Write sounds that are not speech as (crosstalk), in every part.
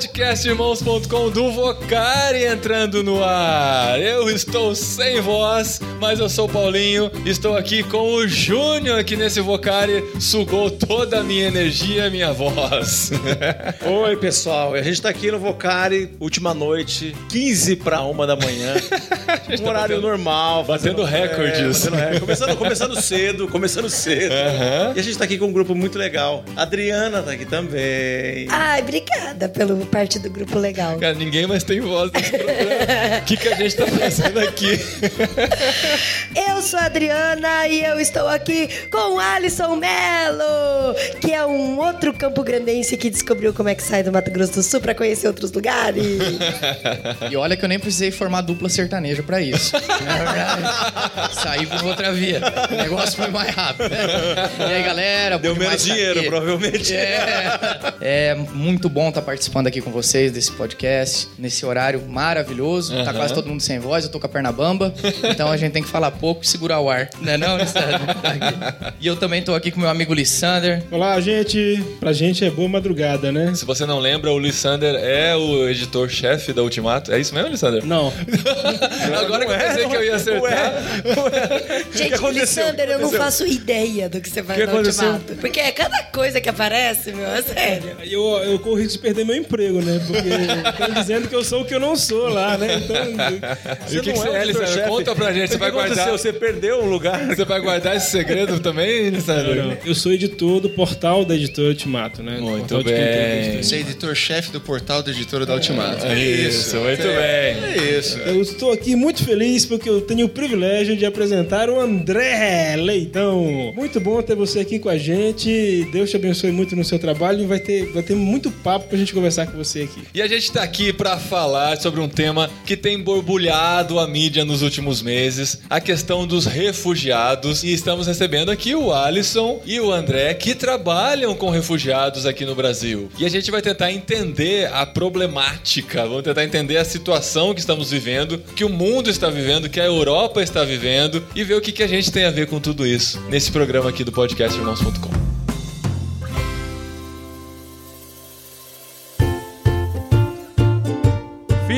podcastirmãos.com do Vocari entrando no ar. Eu estou sem voz, mas eu sou o Paulinho. Estou aqui com o Júnior, que nesse Vocari sugou toda a minha energia, minha voz. (laughs) Oi, pessoal. A gente tá aqui no Vocari, última noite, 15 para uma da manhã. (laughs) um horário batendo- normal. batendo fazendo- recordes. batendo recorde. Começando, começando (laughs) cedo, começando cedo. Aham. E a gente tá aqui com um grupo muito legal. A Adriana tá aqui também. Ai, obrigada pelo parte do grupo legal. Cara, ninguém mais tem voz nesse programa. O (laughs) que, que a gente tá fazendo aqui? (laughs) Eu sou a Adriana e eu estou aqui com o Alisson Melo, que é um outro campo grandense que descobriu como é que sai do Mato Grosso do Sul pra conhecer outros lugares. (laughs) E olha que eu nem precisei formar dupla sertaneja pra isso. Na verdade, saí por outra via. O negócio foi mais rápido. E aí, galera? Deu menos tá dinheiro, aqui? provavelmente. É. é muito bom estar participando aqui com vocês desse podcast, nesse horário maravilhoso. Tá quase todo mundo sem voz, eu tô com a perna bamba. Então a gente tem que falar pouco e segurar o ar. Não é não, Lissander? E eu também tô aqui com meu amigo Lissander. Olá, gente. Pra gente é boa madrugada, né? Se você não lembra, o Lissander é o editor-chefe da Ultimato. É isso mesmo, Lissander? Não. (laughs) Agora que eu pensei que eu ia acertar. (laughs) Gente, aconteceu? Lissander, eu não faço ideia do que você faz que no? Ultimato. Porque é cada coisa que aparece, meu, é sério. Eu, eu corro risco de perder meu emprego, né? Porque estão dizendo que eu sou o que eu não sou lá, né? Então. E o que, que não você é é. Conta pra gente. Você que vai guardar. aconteceu? Você perdeu um lugar? Você vai guardar esse segredo também, Lissander? Eu sou editor do portal da editora Ultimato, né? Muito bem. editora. Você é editor-chefe do portal da editora da Ultimato. Isso, muito bem. É isso. Eu estou aqui muito feliz porque eu tenho o privilégio de apresentar o André Leitão. Muito bom ter você aqui com a gente. Deus te abençoe muito no seu trabalho e vai ter, vai ter muito papo pra gente conversar com você aqui. E a gente tá aqui pra falar sobre um tema que tem borbulhado a mídia nos últimos meses, a questão dos refugiados. E estamos recebendo aqui o Alisson e o André, que trabalham com refugiados aqui no Brasil. E a gente vai tentar entender a problemática, vamos tentar entender a situação que estamos vivendo, que o mundo está vivendo, que a Europa está vivendo, e ver o que, que a gente tem a ver com tudo isso nesse programa aqui do podcast Irmãos.com.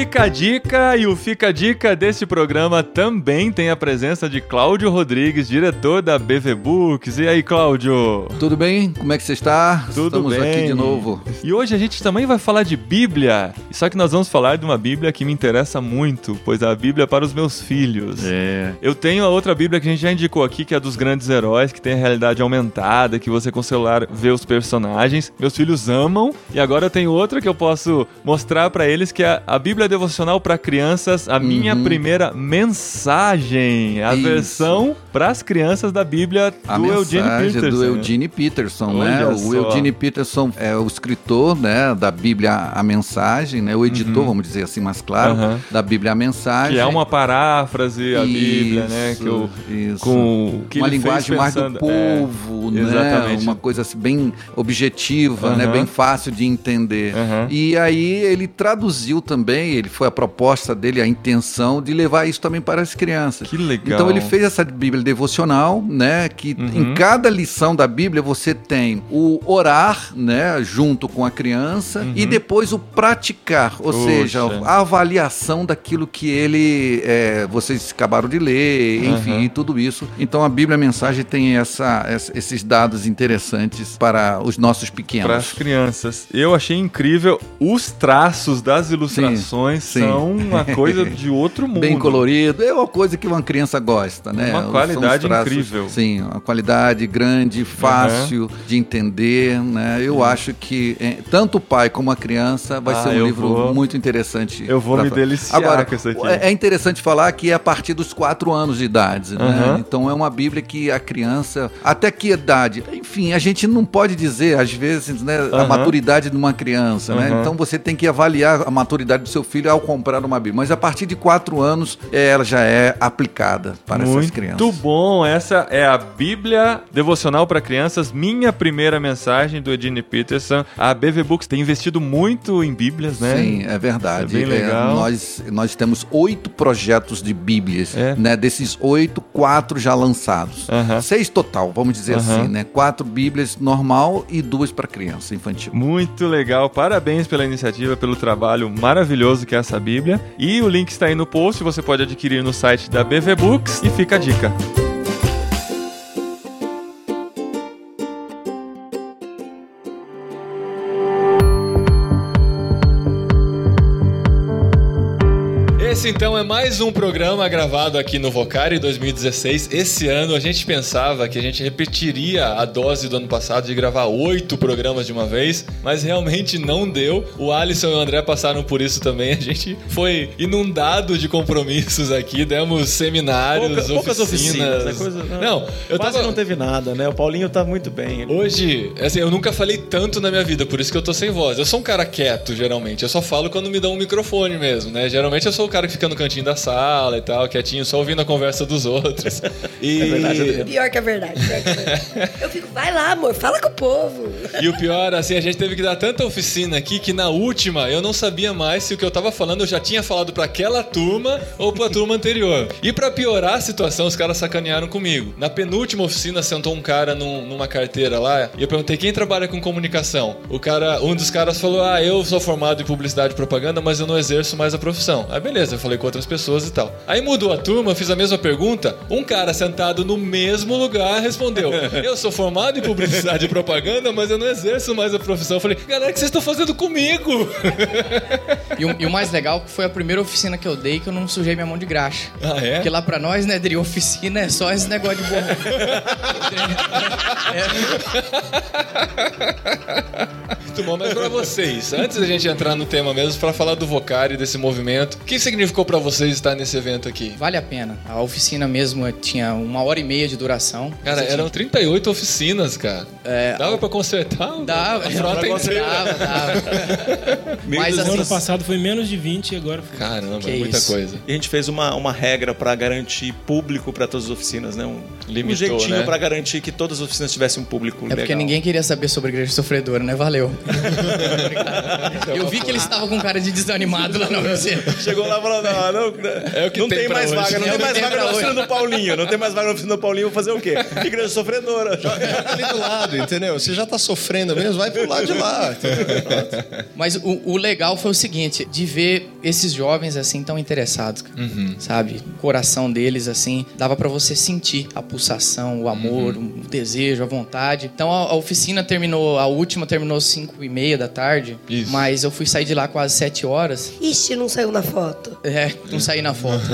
Fica a dica e o Fica a Dica desse programa também tem a presença de Cláudio Rodrigues, diretor da BV Books. E aí, Cláudio? Tudo bem? Como é que você está? Tudo Estamos bem. aqui de novo. E hoje a gente também vai falar de Bíblia. Só que nós vamos falar de uma Bíblia que me interessa muito, pois é a Bíblia para os meus filhos. É. Eu tenho a outra Bíblia que a gente já indicou aqui, que é a dos grandes heróis, que tem a realidade aumentada, que você com o celular vê os personagens. Meus filhos amam. E agora eu tenho outra que eu posso mostrar para eles, que é a Bíblia devocional para crianças, a minha primeira mensagem, a Uhum. Isso. versão para as crianças da Bíblia A do Eugene Peterson. do Eugene Peterson, né? Olha O só. Eugene Peterson é o escritor, né, da Bíblia A Mensagem, né? O editor, vamos dizer assim mais claro, Uhum. da Bíblia A Mensagem. Que é uma paráfrase a Bíblia, né? Que eu, Isso. com o que uma linguagem mais do pensando- povo, é, né? Exatamente. Uma coisa assim bem objetiva, né? Bem fácil de entender. E aí ele traduziu também, ele foi a proposta dele, a intenção de levar isso também para as crianças. Que legal. Então ele fez essa Bíblia devocional, né? Que Uhum. em cada lição da Bíblia você tem o orar, né? Junto com a criança e depois o praticar, ou Uhum. Poxa. seja, a avaliação daquilo que ele, é, vocês acabaram de ler, enfim, Uhum. tudo isso. Então a Bíblia a Mensagem tem essa- esses dados interessantes para os nossos pequenos. Para as crianças. Eu achei incrível. Os traços das ilustrações sim. São uma (laughs) coisa de outro mundo. Bem colorido, é uma coisa que uma criança gosta, né? Uma qualidade incrível. Sim, uma qualidade grande, fácil de entender, né? Eu acho que é, tanto o pai como a criança vai Ah, ser um livro vou- muito interessante. eu vou pra me deliciar Agora, com isso aqui. É é interessante falar que é a partir dos quatro anos de idade, né? Aham. Então é uma Bíblia que a criança, até que idade? Enfim, a gente não pode dizer, às vezes, né, a maturidade de uma criança, né? Então você tem que avaliar a maturidade do seu filho ao comprar uma Bíblia. Mas a partir de quatro anos, eh, ela já é aplicada para essas crianças. Muito bom. Essa é a Bíblia Devocional para Crianças, minha primeira mensagem do Edine Peterson. A BV Books tem investido muito em Bíblias, né? Sim, é verdade. É bem legal. nós, nós temos oito projetos de Bíblias, É. né? Desses oito, quatro já lançados. Aham. Seis total, vamos dizer Aham. assim, né? Quatro Bíblias normal e duas para criança infantil. Muito legal, parabéns pela iniciativa, pelo trabalho maravilhoso que é essa Bíblia. E o link está aí no post, você pode adquirir no site da BV Books e fica a dica. Esse então é mais um programa gravado aqui no Vocari 2016. Esse ano a gente pensava que a gente repetiria a dose do ano passado de gravar oito programas de uma vez, mas realmente não deu. O Alisson e o André passaram por isso também. A gente foi inundado de compromissos aqui, demos seminários, Pouca- poucas oficinas. oficinas. né? Coisa, Não, eu Quase tava... não teve nada, né? O Paulinho tá muito bem. Ele- Hoje, assim, eu nunca falei tanto na minha vida, por isso que eu tô sem voz. Eu sou um cara quieto, geralmente. Eu só falo quando me dão um microfone mesmo, né? Geralmente eu sou o cara que fica no cantinho da sala e tal, quietinho, só ouvindo a conversa dos outros. (laughs) E, É verdade. Pior que a verdade. Pior que a verdade. Eu fico, vai lá, amor, fala com o povo. e o pior, assim, a gente teve que dar tanta oficina aqui que na última eu não sabia mais se o que eu tava falando eu já tinha falado pra aquela turma ou pra turma anterior. E pra piorar a situação, os caras sacanearam comigo. Na penúltima oficina sentou um cara num- numa carteira lá e eu perguntei quem trabalha com comunicação. O cara, um dos caras falou: "Ah, eu sou formado em publicidade e propaganda, mas eu não exerço mais a profissão". Aí beleza, eu falei com outras pessoas e tal. Aí mudou a turma, fiz a mesma pergunta. Um cara sentado no mesmo lugar respondeu: (laughs) "Eu sou formado em publicidade e propaganda, mas eu não exerço mais a profissão". Eu falei: "Galera, o que vocês estão fazendo comigo?" (laughs) E o, e o mais legal que foi a primeira oficina que eu dei que eu não sujei minha mão de graxa. Ah, é? Porque lá pra nós, né, Dri, oficina é só esse negócio de borrão. Muito bom, mas (laughs) pra vocês, antes da gente entrar no tema mesmo, pra falar do Vocari, desse movimento, o que significou pra vocês estar nesse evento aqui? Vale a pena. A oficina mesmo tinha uma hora e meia de duração. Cara, eram 38 oficinas, cara. É, Dava pra consertar? Dava, a frota inteira. dava, dava. (laughs) Mas No ano assim, passado foi menos de 20 e agora foi. Caramba, Que é muita isso. coisa. E a gente fez uma, uma regra pra garantir público pra todas as oficinas, né? Um, Limitou, um jeitinho né? pra garantir que todas as oficinas tivessem um público é legal. porque ninguém queria saber sobre a igreja sofredora, né? Valeu. (laughs) Eu vi que eles estavam com cara de desanimado lá na oficina. Chegou lá e falou: não, não, É o que não tem tem, mais hoje. vaga, não É tem mais tem vaga na oficina hoje. do Paulinho, não tem mais vaga na oficina do Paulinho, vou fazer o quê? Igreja sofredora. (laughs) ali do lado, entendeu? Você já tá sofrendo mesmo, vai pro lado de lá. Mas o, o legal foi o seguinte, de ver esses jovens assim tão interessados, cara. sabe? O coração deles assim, dava pra você sentir a pulsação, o amor, o desejo, a vontade. Então a, a oficina terminou, a última terminou às 5 e meia da tarde, Isso. mas eu fui sair de lá quase 7 horas. Ixi, não saiu na foto. É, não saí na foto. (laughs)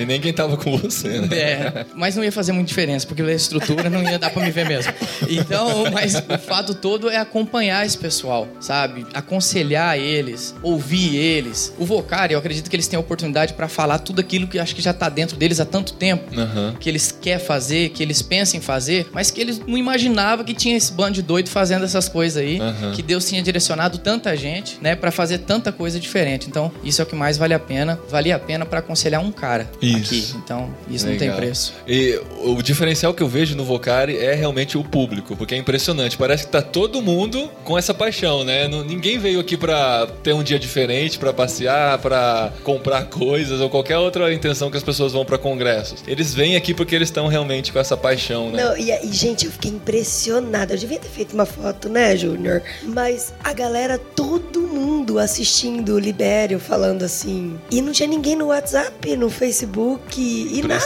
E nem quem tava com você, né? É, mas não ia fazer muita diferença, porque a estrutura não ia dar pra me ver mesmo. Então, mas o fato todo é acompanhar esse pessoal, sabe? Aconselhar eles, ouvir eles. O Vocari, eu acredito que eles têm a oportunidade pra falar tudo aquilo que eu acho que já tá dentro deles há tanto tempo. Aham. Que eles querem fazer, que eles pensam em fazer, mas que eles não imaginavam que tinha esse bando de doido fazendo essas coisas aí. Aham. Que Deus tinha direcionado tanta gente, né, Pra fazer tanta coisa diferente. Então, isso é o que mais vale a pena. Valia a pena pra aconselhar um cara Isso. aqui. Então, isso não tem Legal. preço. E o diferencial que eu vejo no Vocari é realmente o público, porque é impressionante. Parece que tá todo mundo com essa paixão, né? Ninguém veio aqui pra ter um dia diferente, pra passear, pra comprar coisas ou qualquer outra intenção que as pessoas vão pra congressos. Eles vêm aqui porque eles estão realmente com essa paixão, né? Não, e, e, gente, eu fiquei impressionada. Eu devia ter feito uma foto, né, Júnior? Mas a galera, todo mundo assistindo o Libério falando assim. E não tinha ninguém no WhatsApp, no Facebook e nada.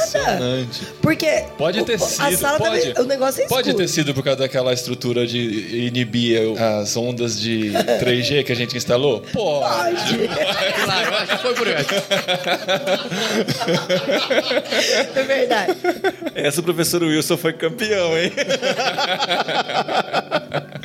Porque. Pode ter o- A sido, sala pode. O negócio é Pode escuro. ter sido por causa daquela estrutura de inibir as ondas de 3G que a gente instalou? Pode. Claro, eu acho que foi por aí. É verdade. Essa o professor Wilson foi campeão, hein? (laughs)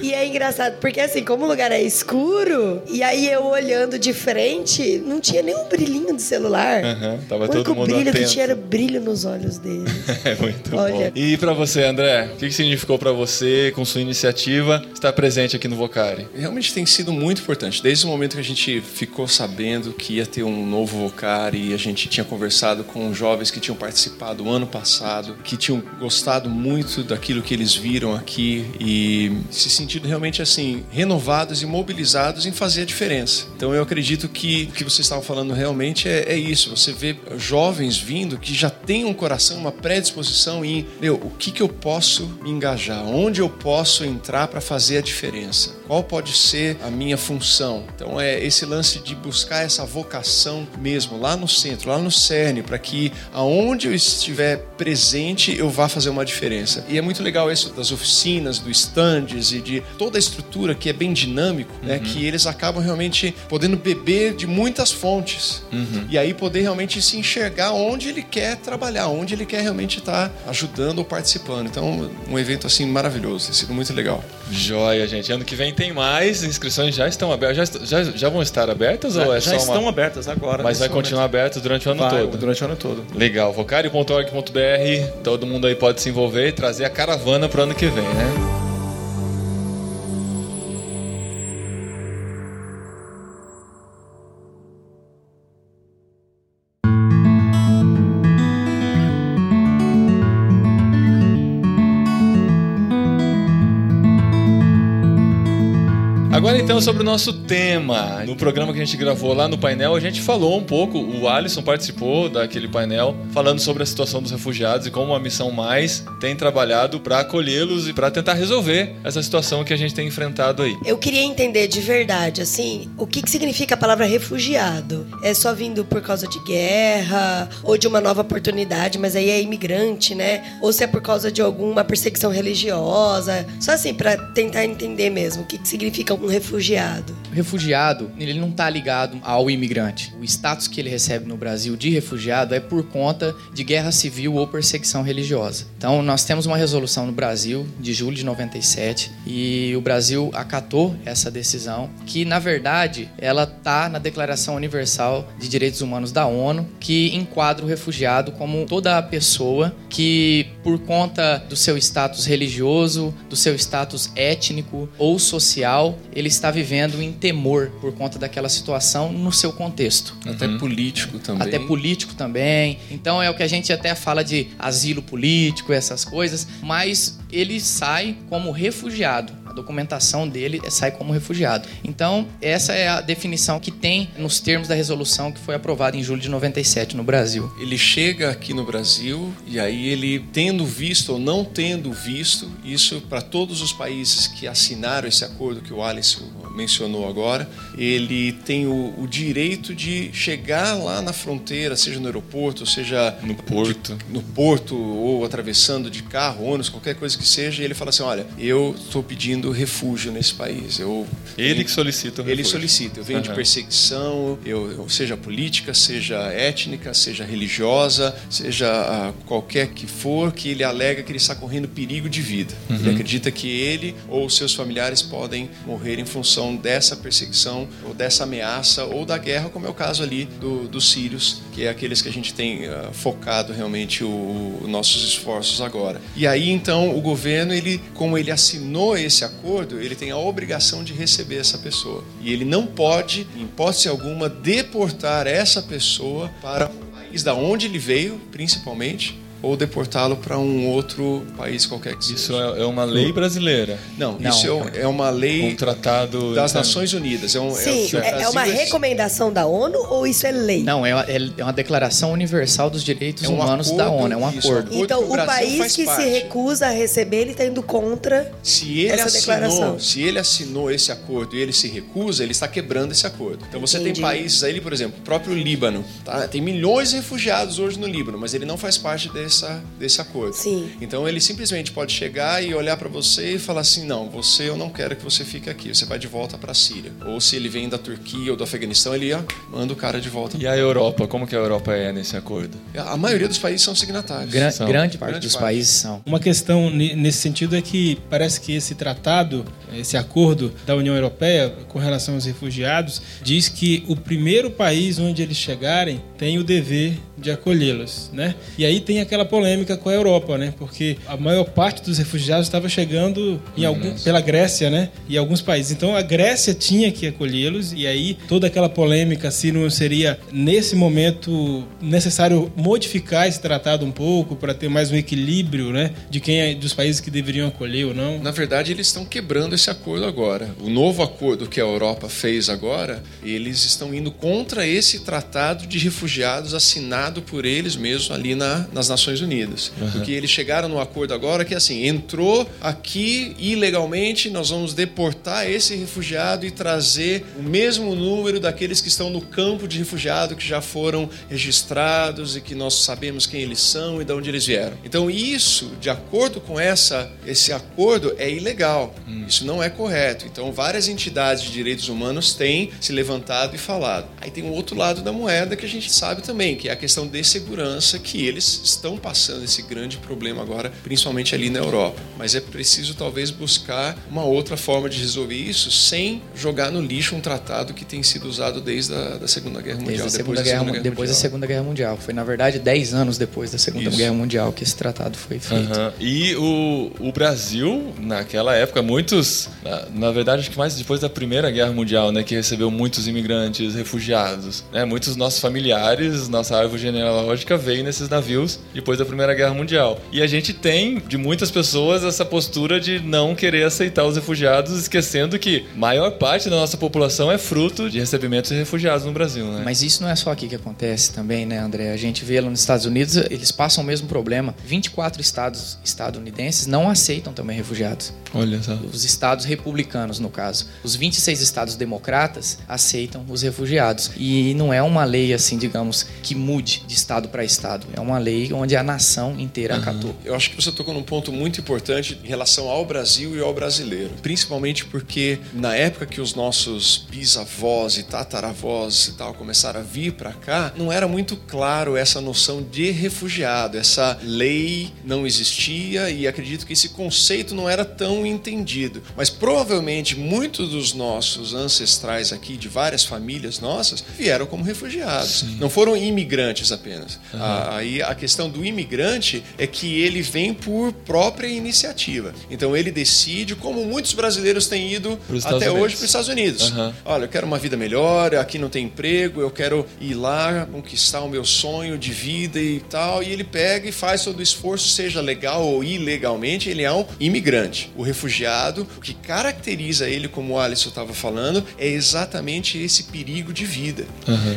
E é engraçado, porque assim, como o lugar é escuro, e aí eu olhando de frente, não tinha nenhum brilhinho do celular. Aham, tava o único todo mundo brilho atento. que tinha era brilho nos olhos dele. (laughs) É muito Olha. bom. E pra você, André, o que que significou pra você, com sua iniciativa, estar presente aqui no Vocari? Realmente tem sido muito importante. Desde o momento que a gente ficou sabendo que ia ter um novo Vocar e a gente tinha conversado com jovens que tinham participado ano passado, que tinham gostado muito daquilo que eles viram aqui e se sentido realmente assim, renovados e mobilizados em fazer a diferença. Então eu acredito que o que vocês estavam falando realmente é, é isso. Você vê jovens vindo que já têm um coração, uma predisposição em, meu, o que, que eu posso me engajar? Onde eu posso entrar para fazer a diferença? Qual pode ser a minha função? Então é esse lance de buscar essa vocação mesmo lá no centro, lá no cerne, para que aonde eu estiver presente eu vá fazer uma diferença. E é muito legal isso das oficinas, do stands e de toda a estrutura que é bem dinâmico, né? Que eles acabam realmente podendo beber de muitas fontes e aí poder realmente se enxergar onde ele quer trabalhar, onde ele quer realmente estar ajudando ou participando. Então um evento assim maravilhoso, tem sido muito legal. Joia, gente. Ano que vem tem mais. Inscrições já estão abertas. Já, já, já vão estar abertas ou Já, é já só estão uma... abertas agora. Mas vai continuar aberto durante o ano. Vai, todo. Durante o ano todo. Legal. Vocário.org.br. Todo mundo aí pode se envolver e trazer a caravana pro ano que vem, né? Então sobre o nosso tema. No programa que a gente gravou lá no painel, a gente falou um pouco, o Alisson participou daquele painel falando sobre a situação dos refugiados e como a Missão Mais tem trabalhado para acolhê-los e para tentar resolver essa situação que a gente tem enfrentado aí. Eu queria entender de verdade, assim, o que, que significa a palavra refugiado? É só vindo por causa de guerra ou de uma nova oportunidade, mas aí é imigrante, né? Ou se é por causa de alguma perseguição religiosa? Só assim, pra tentar entender mesmo o que, que significa um refugiado. O refugiado, ele não está ligado ao imigrante. O status que ele recebe no Brasil de refugiado é por conta de guerra civil ou perseguição religiosa. Então, nós temos uma resolução no Brasil de julho de 97 e o Brasil acatou essa decisão, que na verdade ela está na Declaração Universal de Direitos Humanos da ONU, que enquadra o refugiado como toda pessoa que, por conta do seu status religioso, do seu status étnico ou social, ele está vivendo em temor por conta daquela situação no seu contexto. Até político também. Até político também. Então é o que a gente até fala de asilo político, essas coisas, mas ele sai como refugiado. A documentação dele sai como refugiado. Então, essa é a definição que tem nos termos da resolução que foi aprovada em julho de 97 no Brasil. Ele chega aqui no Brasil e aí ele tendo visto ou não tendo visto, isso para todos os países que assinaram esse acordo que o Alisson mencionou agora, ele tem o, o direito de chegar lá na fronteira, seja no aeroporto, seja No porto. de- no porto ou atravessando de carro, ônibus, qualquer coisa que seja, e ele fala assim: olha, eu estou pedindo refúgio nesse país. Eu Ele que solicita o ele refúgio. solicita. Eu venho de Aham. perseguição, eu, eu- seja política, seja étnica, seja religiosa, seja ah, qualquer que for, que ele alega que ele está correndo perigo de vida. Ele acredita que ele ou seus familiares podem morrer em função dessa perseguição ou dessa ameaça ou da guerra, como é o caso ali do- dos sírios, que é aqueles que a gente tem ah, focado realmente os nossos esforços agora. E aí então o governo, ele, como ele assinou esse acordo, ele tem a obrigação de receber essa pessoa. E ele não pode, em hipótese alguma, deportar essa pessoa para o país da onde ele veio, principalmente, ou deportá-lo para um outro país qualquer que seja. Isso é, é uma lei brasileira. Não, Não. isso é um- é uma Um lei tratado das Nações Unidas. É um, Sim, que o é, é uma recomendação da ONU ou isso é lei? Não, é uma, é uma declaração universal dos direitos É um humanos da acordo, ONU, é um isso, acordo. Então, que o o país que parte. se recusa a receber, ele está indo contra. Se ele essa assinou, declaração. se ele assinou esse acordo e ele se recusa, ele está quebrando esse acordo. Então você Entendi. tem países aí, por exemplo, o próprio Líbano, tá? Tem milhões de refugiados hoje no Líbano, mas ele não faz parte desse dessa, desse acordo. Sim. Então ele simplesmente pode chegar e olhar para você e falar assim: não, você eu não quero que você fique aqui, você vai de volta para a Síria. Ou se ele vem da Turquia ou do Afeganistão, ele ó, manda o cara de volta. E a Europa? Como que a Europa é nesse acordo? A maioria dos países são signatários. Gran- São. grande parte Grande dos parte. países são. Uma questão nesse sentido é que parece que esse tratado, esse acordo da União Europeia com relação aos refugiados, diz que o primeiro país onde eles chegarem tem o dever de acolhê-los, né? E aí tem aquela polêmica com a Europa, né? Porque a maior parte dos refugiados estava chegando em algum, pela Grécia, né? E alguns países. Então a Grécia tinha que acolhê-los e aí toda aquela polêmica se não seria nesse momento necessário modificar esse tratado um pouco para ter mais um equilíbrio, né? De quem é, dos países que deveriam acolher ou não. Na verdade, eles estão quebrando esse acordo agora. O novo acordo que a Europa fez agora, eles estão indo contra esse tratado de refugiados assinado por eles mesmos ali na- nas Nações Unidas. Porque eles chegaram no acordo agora que assim, entrou aqui ilegalmente, nós vamos deportar esse refugiado e trazer o mesmo número daqueles que estão no campo de refugiado que já foram registrados e que nós sabemos quem eles são e de onde eles vieram. Então isso, de acordo com essa esse acordo é ilegal. Isso não é correto. Então várias entidades de direitos humanos têm se levantado e falado. Aí tem um outro lado da moeda que a gente sabe também, que é a questão de segurança que eles estão passando esse grande problema agora, principalmente ali na Europa. Mas é preciso talvez buscar uma outra forma de resolver isso sem jogar no lixo um tratado que tem sido usado desde a da Segunda Guerra Mundial. Desde a depois Segunda da Guerra, Segunda Mu- depois da Mundial. Segunda Guerra Mundial. Foi, na verdade, 10 anos depois da Segunda Isso. Guerra Mundial que esse tratado foi feito. Aham. E o, o Brasil, naquela época, muitos, na, na verdade, acho que mais depois da Primeira Guerra Mundial, né, que recebeu muitos imigrantes, refugiados, né, muitos nossos familiares, nossa árvore genealógica veio nesses navios depois da Primeira Guerra Mundial. E a gente tem, de muitas pessoas, essa postura de não querer aceitar os refugiados, esquecendo que maior parte da nossa população é fruto de recebimentos de refugiados no Brasil, né? Mas isso não é só aqui que acontece também, né, André? A gente vê lá nos Estados Unidos, eles passam o mesmo problema. 24 estados estadunidenses não aceitam também refugiados. Olha só. Os estados republicanos, no caso. Os 26 estados democratas aceitam os refugiados. E não é uma lei, assim, digamos, que mude de estado para estado. É uma lei onde a nação inteira acatou. Eu acho que você tocou num ponto muito importante em relação ao Brasil e ao brasileiro. Principalmente porque na época que os nossos bisavós e tataravós e tal começaram a vir para cá, não era muito claro essa noção de refugiado. Essa lei não existia e acredito que esse conceito não era tão entendido. Mas provavelmente muitos dos nossos ancestrais aqui, de várias famílias nossas, vieram como refugiados. Não foram imigrantes apenas. A- Aí a questão do imigrante é que ele vem por própria iniciativa. Então ele decide, como muitos brasileiros têm ido até Unidos. hoje para os Estados Unidos. Aham. Olha, eu quero uma vida melhor, aqui não tem emprego, eu quero ir lá conquistar o meu sonho de vida e tal. E ele pega e faz todo o esforço, seja legal ou ilegalmente, ele é um imigrante. O refugiado, o que caracteriza ele, como o Alisson estava falando, é exatamente esse perigo de vida.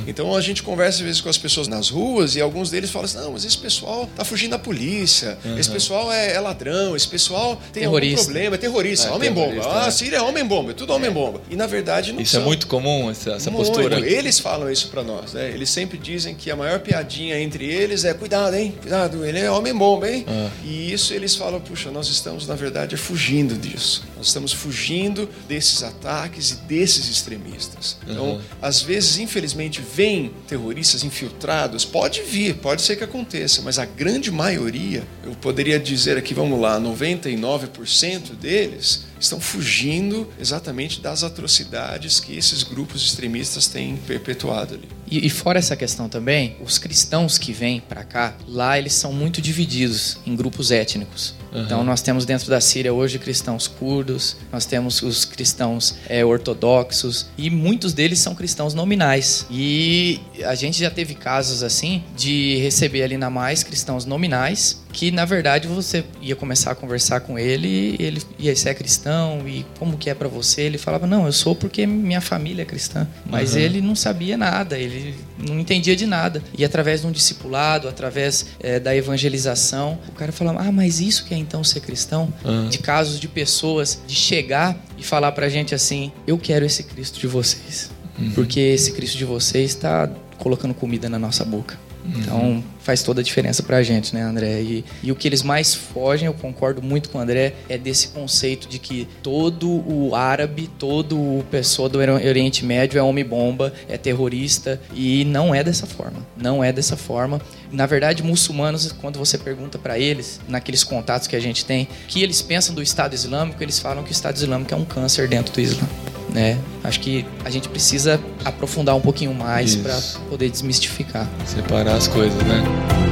Então a gente conversa às vezes com as pessoas nas ruas e alguns deles falam assim: não, mas esse pessoal tá fugindo da polícia, esse pessoal é, é ladrão, esse pessoal tem algum Terrorista. problema, é terrorista, É, homem-bomba. Ah, né? Síria é homem-bomba, é tudo homem-bomba. E na verdade não Isso é são. muito comum, essa, essa Muito. postura. Eles falam isso pra nós, né? Eles sempre dizem que a maior piadinha entre eles é cuidado, hein? Cuidado, ele é homem-bomba, hein? Ah. E isso eles falam, puxa, nós estamos, na verdade, é fugindo disso. Nós estamos fugindo desses ataques e desses extremistas. Então, Uhum. às vezes, infelizmente, vêm terroristas infiltrados. Pode vir, pode ser que aconteça, mas a grande maioria, eu poderia dizer aqui, vamos lá, 99% deles estão fugindo exatamente das atrocidades que esses grupos extremistas têm perpetuado ali. E, e fora essa questão também, os cristãos que vêm para cá, lá eles são muito divididos em grupos étnicos. Então nós temos dentro da Síria hoje cristãos curdos, nós temos os cristãos é, ortodoxos e muitos deles são cristãos nominais. E a gente já teve casos assim de receber ali na mais cristãos nominais que na verdade você ia começar a conversar com ele, e ele ia ser cristão e como que é para você? Ele falava: "Não, eu sou porque minha família é cristã". Mas ele não sabia nada, ele não entendia de nada. E através de um discipulado, através eh, da evangelização, o cara falava: "Ah, mas isso que é então ser cristão?" De casos de pessoas de chegar e falar pra gente assim: "Eu quero esse Cristo de vocês". Porque esse Cristo de vocês está colocando comida na nossa boca. Então faz toda a diferença pra gente, né, André? E, e o que eles mais fogem, eu concordo muito com o André, é desse conceito de que todo o árabe, todo o pessoa do Oriente Médio é homem-bomba, é terrorista, e não é dessa forma. Não é dessa forma. Na verdade, muçulmanos, quando você pergunta para eles, naqueles contatos que a gente tem, que eles pensam do Estado Islâmico, eles falam que o Estado Islâmico é um câncer dentro do Islã. Né? Acho que a gente precisa aprofundar um pouquinho mais para poder desmistificar. Separar as coisas, né?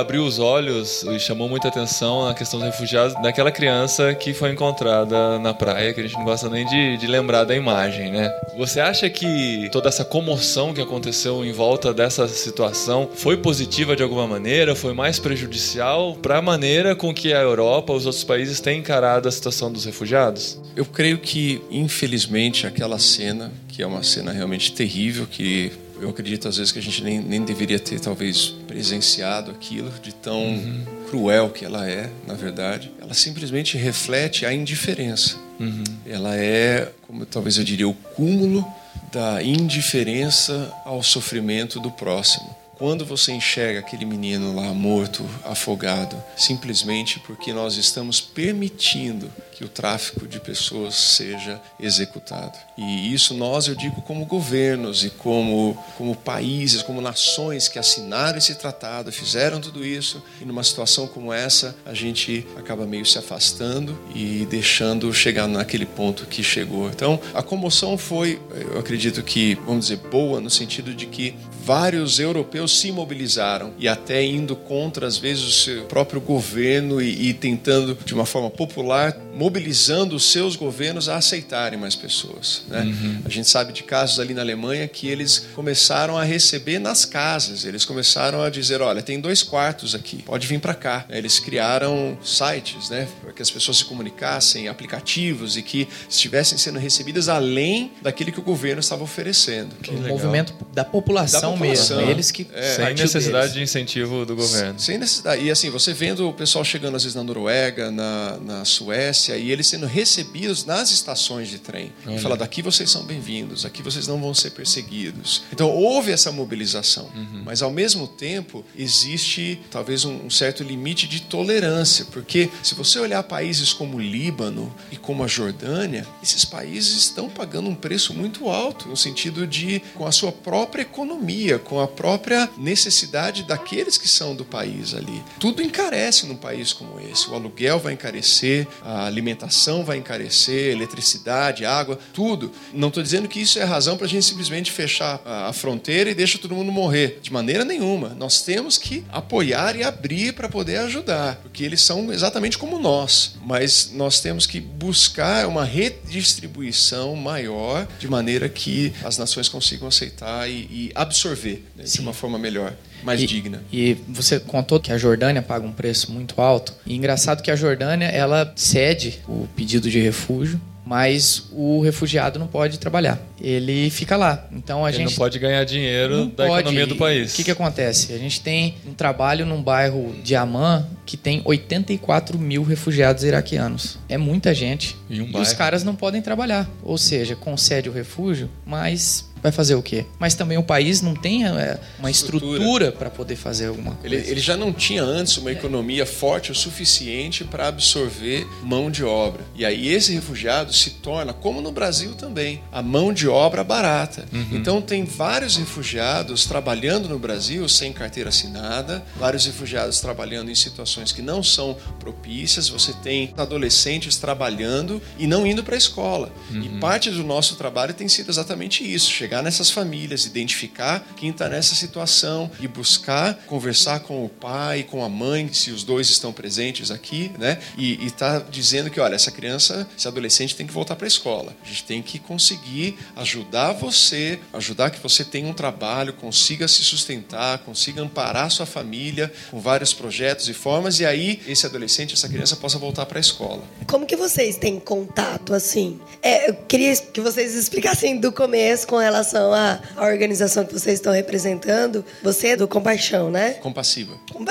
Abriu os olhos e chamou muita atenção a questão dos refugiados daquela criança que foi encontrada na praia, que a gente não gosta nem de, de, lembrar da imagem, né? Você acha que toda essa comoção que aconteceu em volta dessa situação foi positiva de alguma maneira? Foi mais prejudicial para a maneira com que a Europa, os outros países têm encarado a situação dos refugiados? Eu creio que, infelizmente, aquela cena, que é uma cena realmente terrível, que eu acredito às vezes que a gente nem, nem deveria ter talvez presenciado aquilo de tão uhum. cruel que ela é, na verdade. Ela simplesmente reflete a indiferença. Uhum. Ela é, como talvez eu diria, o cúmulo da indiferença ao sofrimento do próximo. Quando você enxerga aquele menino lá morto, afogado, simplesmente porque nós estamos permitindo que o tráfico de pessoas seja executado. E isso nós, eu digo, como governos e como, como países, como nações que assinaram esse tratado, fizeram tudo isso, e numa situação como essa, a gente acaba meio se afastando e deixando chegar naquele ponto que chegou. Então, a comoção foi, eu acredito que, vamos dizer, boa, no sentido de que vários europeus se mobilizaram e até indo contra, às vezes, o seu próprio governo e, e tentando, de uma forma popular, mobilizando os seus governos a aceitarem mais pessoas. Né? Uhum. A gente sabe de casos ali na Alemanha que eles começaram a receber nas casas, eles começaram a dizer: olha, tem dois quartos aqui, pode vir para cá. Eles criaram sites né, para que as pessoas se comunicassem, aplicativos e que estivessem sendo recebidas além daquilo que o governo estava oferecendo. Que o legal. movimento da população, da população mesmo, eles que é, sem necessidade deles. de incentivo do governo. Sem necessidade. E assim, você vendo o pessoal chegando às vezes na Noruega, na, na Suécia e eles sendo recebidos nas estações de trem. E falar, daqui vocês são bem-vindos, aqui vocês não vão ser perseguidos. Então houve essa mobilização, uhum. mas ao mesmo tempo existe talvez um, um certo limite de tolerância, porque se você olhar países como o Líbano e como a Jordânia, esses países estão pagando um preço muito alto, no sentido de com a sua própria economia, com a própria necessidade daqueles que são do país ali. Tudo encarece num país como esse. O aluguel vai encarecer, a alimentação vai encarecer, eletricidade, água, tudo. Não estou dizendo que isso é razão para a gente simplesmente fechar a fronteira e deixar todo mundo morrer. De maneira nenhuma. Nós temos que apoiar e abrir para poder ajudar, porque eles são exatamente como nós. Mas nós temos que buscar uma redistribuição maior, de maneira que as nações consigam aceitar e, e absorver né, de uma forma melhor mais e, digna. E você contou que a Jordânia paga um preço muito alto. E engraçado que a Jordânia ela cede o pedido de refúgio mas o refugiado não pode trabalhar. Ele fica lá. Então a Ele gente não pode ganhar dinheiro da pode. economia do país. O que, que acontece? A gente tem um trabalho num bairro de Amman que tem 84 mil refugiados iraquianos. É muita gente. E, um e os caras não podem trabalhar. Ou seja, concede o refúgio, mas vai fazer o quê? Mas também o país não tem é, uma estrutura para poder fazer alguma coisa. Ele, ele, já não tinha antes uma economia forte o suficiente para absorver mão de obra. E aí esse refugiado se torna, como no Brasil também, a mão de obra barata. Uhum. Então tem vários refugiados trabalhando no Brasil sem carteira assinada, vários refugiados trabalhando em situações que não são propícias. Você tem adolescentes trabalhando e não indo para a escola. Uhum. E parte do nosso trabalho tem sido exatamente isso: chegar chegar nessas famílias, identificar quem está nessa situação e buscar conversar com o pai, com a mãe, se os dois estão presentes aqui, né? E está dizendo que, olha, essa criança, esse adolescente tem que voltar para a escola. A gente tem que conseguir ajudar você, ajudar que você tenha um trabalho, consiga se sustentar, consiga amparar sua família com vários projetos e formas, e aí esse adolescente, essa criança possa voltar para a escola. Como que vocês têm contato assim? É, eu queria que vocês explicassem do começo com relação relação à à organização que vocês estão representando. Você é do Compaixão, né? Compassiva. (laughs)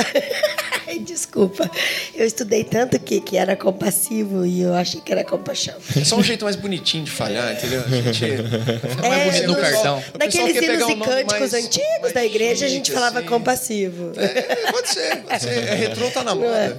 Desculpa. Eu estudei tanto que, que era compassivo e eu achei que era compaixão. É só um jeito mais bonitinho de falhar, entendeu? A gente. É, bonito no cartão. Naqueles pegar hinos e cânticos mais- antigos mais da igreja, a gente chique, falava assim. compassivo. É, pode ser, pode ser. É retrô tá na moda.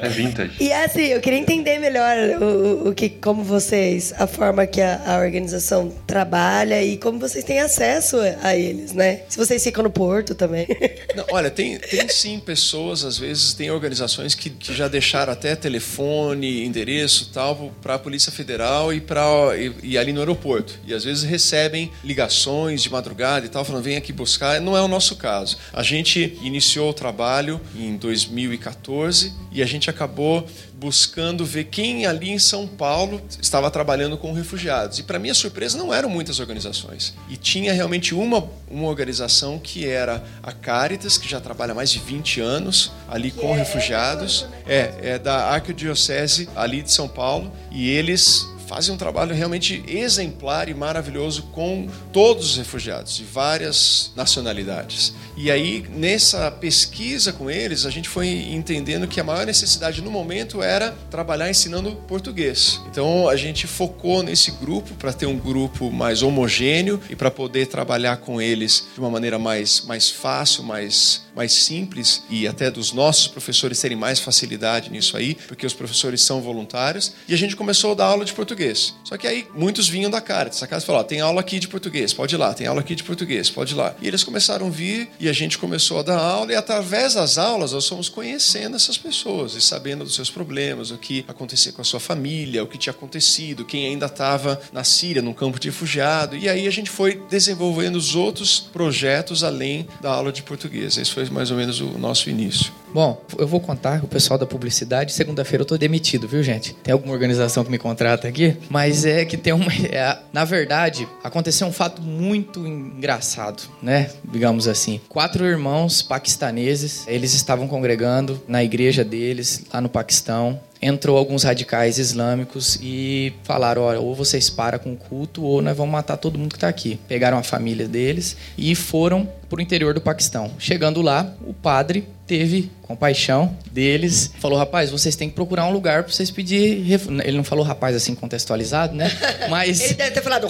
É vintage. E assim, eu queria entender melhor o, o que, como vocês, a forma que a, a organização trabalha e como vocês têm acesso a eles, né? Se vocês ficam no porto também. (laughs) Não, olha, tem, tem sim pessoas, às vezes, tem organizações que, que já deixaram até telefone, endereço tal para a Polícia Federal e, pra, e, e ali no aeroporto. E às vezes recebem ligações de madrugada e tal, falando, vem aqui buscar. Não é o nosso caso. A gente iniciou o trabalho em 2014 e a gente acabou buscando ver quem ali em São Paulo estava trabalhando com refugiados. E para minha surpresa não eram muitas organizações. E tinha realmente uma, uma organização que era a Caritas, que já trabalha há mais de 20 anos ali com refugiados. É, é da Arquidiocese ali de São Paulo. E eles fazem um trabalho realmente exemplar e maravilhoso com todos os refugiados de várias nacionalidades. E aí, nessa pesquisa com eles, a gente foi entendendo que a maior necessidade no momento era trabalhar ensinando português. Então, a gente focou nesse grupo para ter um grupo mais homogêneo e para poder trabalhar com eles de uma maneira mais, mais fácil, mais, mais simples e até dos nossos professores terem mais facilidade nisso aí, porque os professores são voluntários. E a gente começou a dar aula de português. Só que aí muitos vinham da Caritas. A Caritas falou: ó, tem aula aqui de português, pode ir lá. Tem aula aqui de português, pode ir lá. E eles começaram a vir e a gente começou a dar aula. E através das aulas nós fomos conhecendo essas pessoas e sabendo dos seus problemas, o que acontecia com a sua família, o que tinha acontecido, quem ainda estava na Síria, num campo de refugiado. E aí a gente foi desenvolvendo os outros projetos além da aula de português. Esse foi mais ou menos o nosso início. Bom, eu vou contar o pessoal da publicidade. Segunda-feira eu tô demitido, viu, gente? Tem alguma organização que me contrata aqui? Mas é que tem uma. é, na verdade, aconteceu um fato muito engraçado, né? Digamos assim. Quatro irmãos paquistaneses, eles estavam congregando na igreja deles, lá no Paquistão. Entrou alguns radicais islâmicos e falaram: olha, ou vocês param com o culto, ou nós vamos matar todo mundo que tá aqui. Pegaram a família deles e foram pro interior do Paquistão. Chegando lá, o padre teve compaixão deles, falou: rapaz, vocês têm que procurar um lugar para vocês pedir. ref-" Ele não falou rapaz assim contextualizado, né? (laughs) Mas. Ele deve ter falado.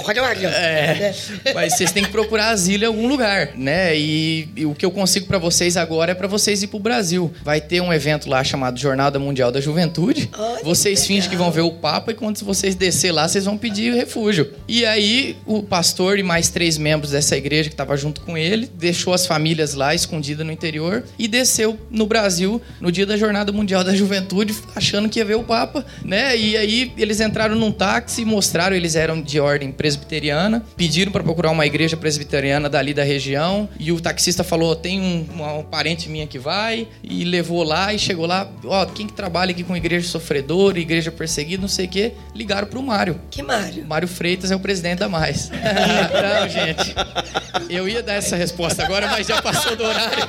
É, mas vocês têm que procurar asilo em algum lugar, né? E, e o que eu consigo pra vocês agora é pra vocês ir pro Brasil. Vai ter um evento lá chamado Jornada Mundial da Juventude. Olha, vocês que fingem que vão ver o Papa e quando vocês descer lá, vocês vão pedir refúgio. E aí o pastor e mais três membros dessa igreja que estavam junto com ele deixou as famílias lá escondidas no interior e desceu no Brasil no dia da Jornada Mundial da Juventude, achando que ia ver o Papa, né? E aí eles entraram num táxi mostraram, eles eram de ordem presbiteriana, pediram para procurar uma igreja presbiteriana dali da região e o taxista falou: tem um, uma- um parente minha que vai e levou lá e chegou lá, ó, quem que trabalha aqui com igreja sofredora, igreja perseguida, não sei o quê, ligaram pro Mário. Que Mário. Mário Freitas é o presidente da Mais. (laughs) Não, gente. Eu ia dar essa resposta agora, mas já passou do horário.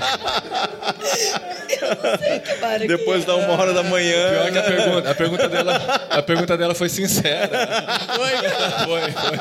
Que Mário que Depois é. da uma hora da manhã. Pior que a pergunta, a pergunta dela, a pergunta dela foi sincera. Foi. Foi, foi.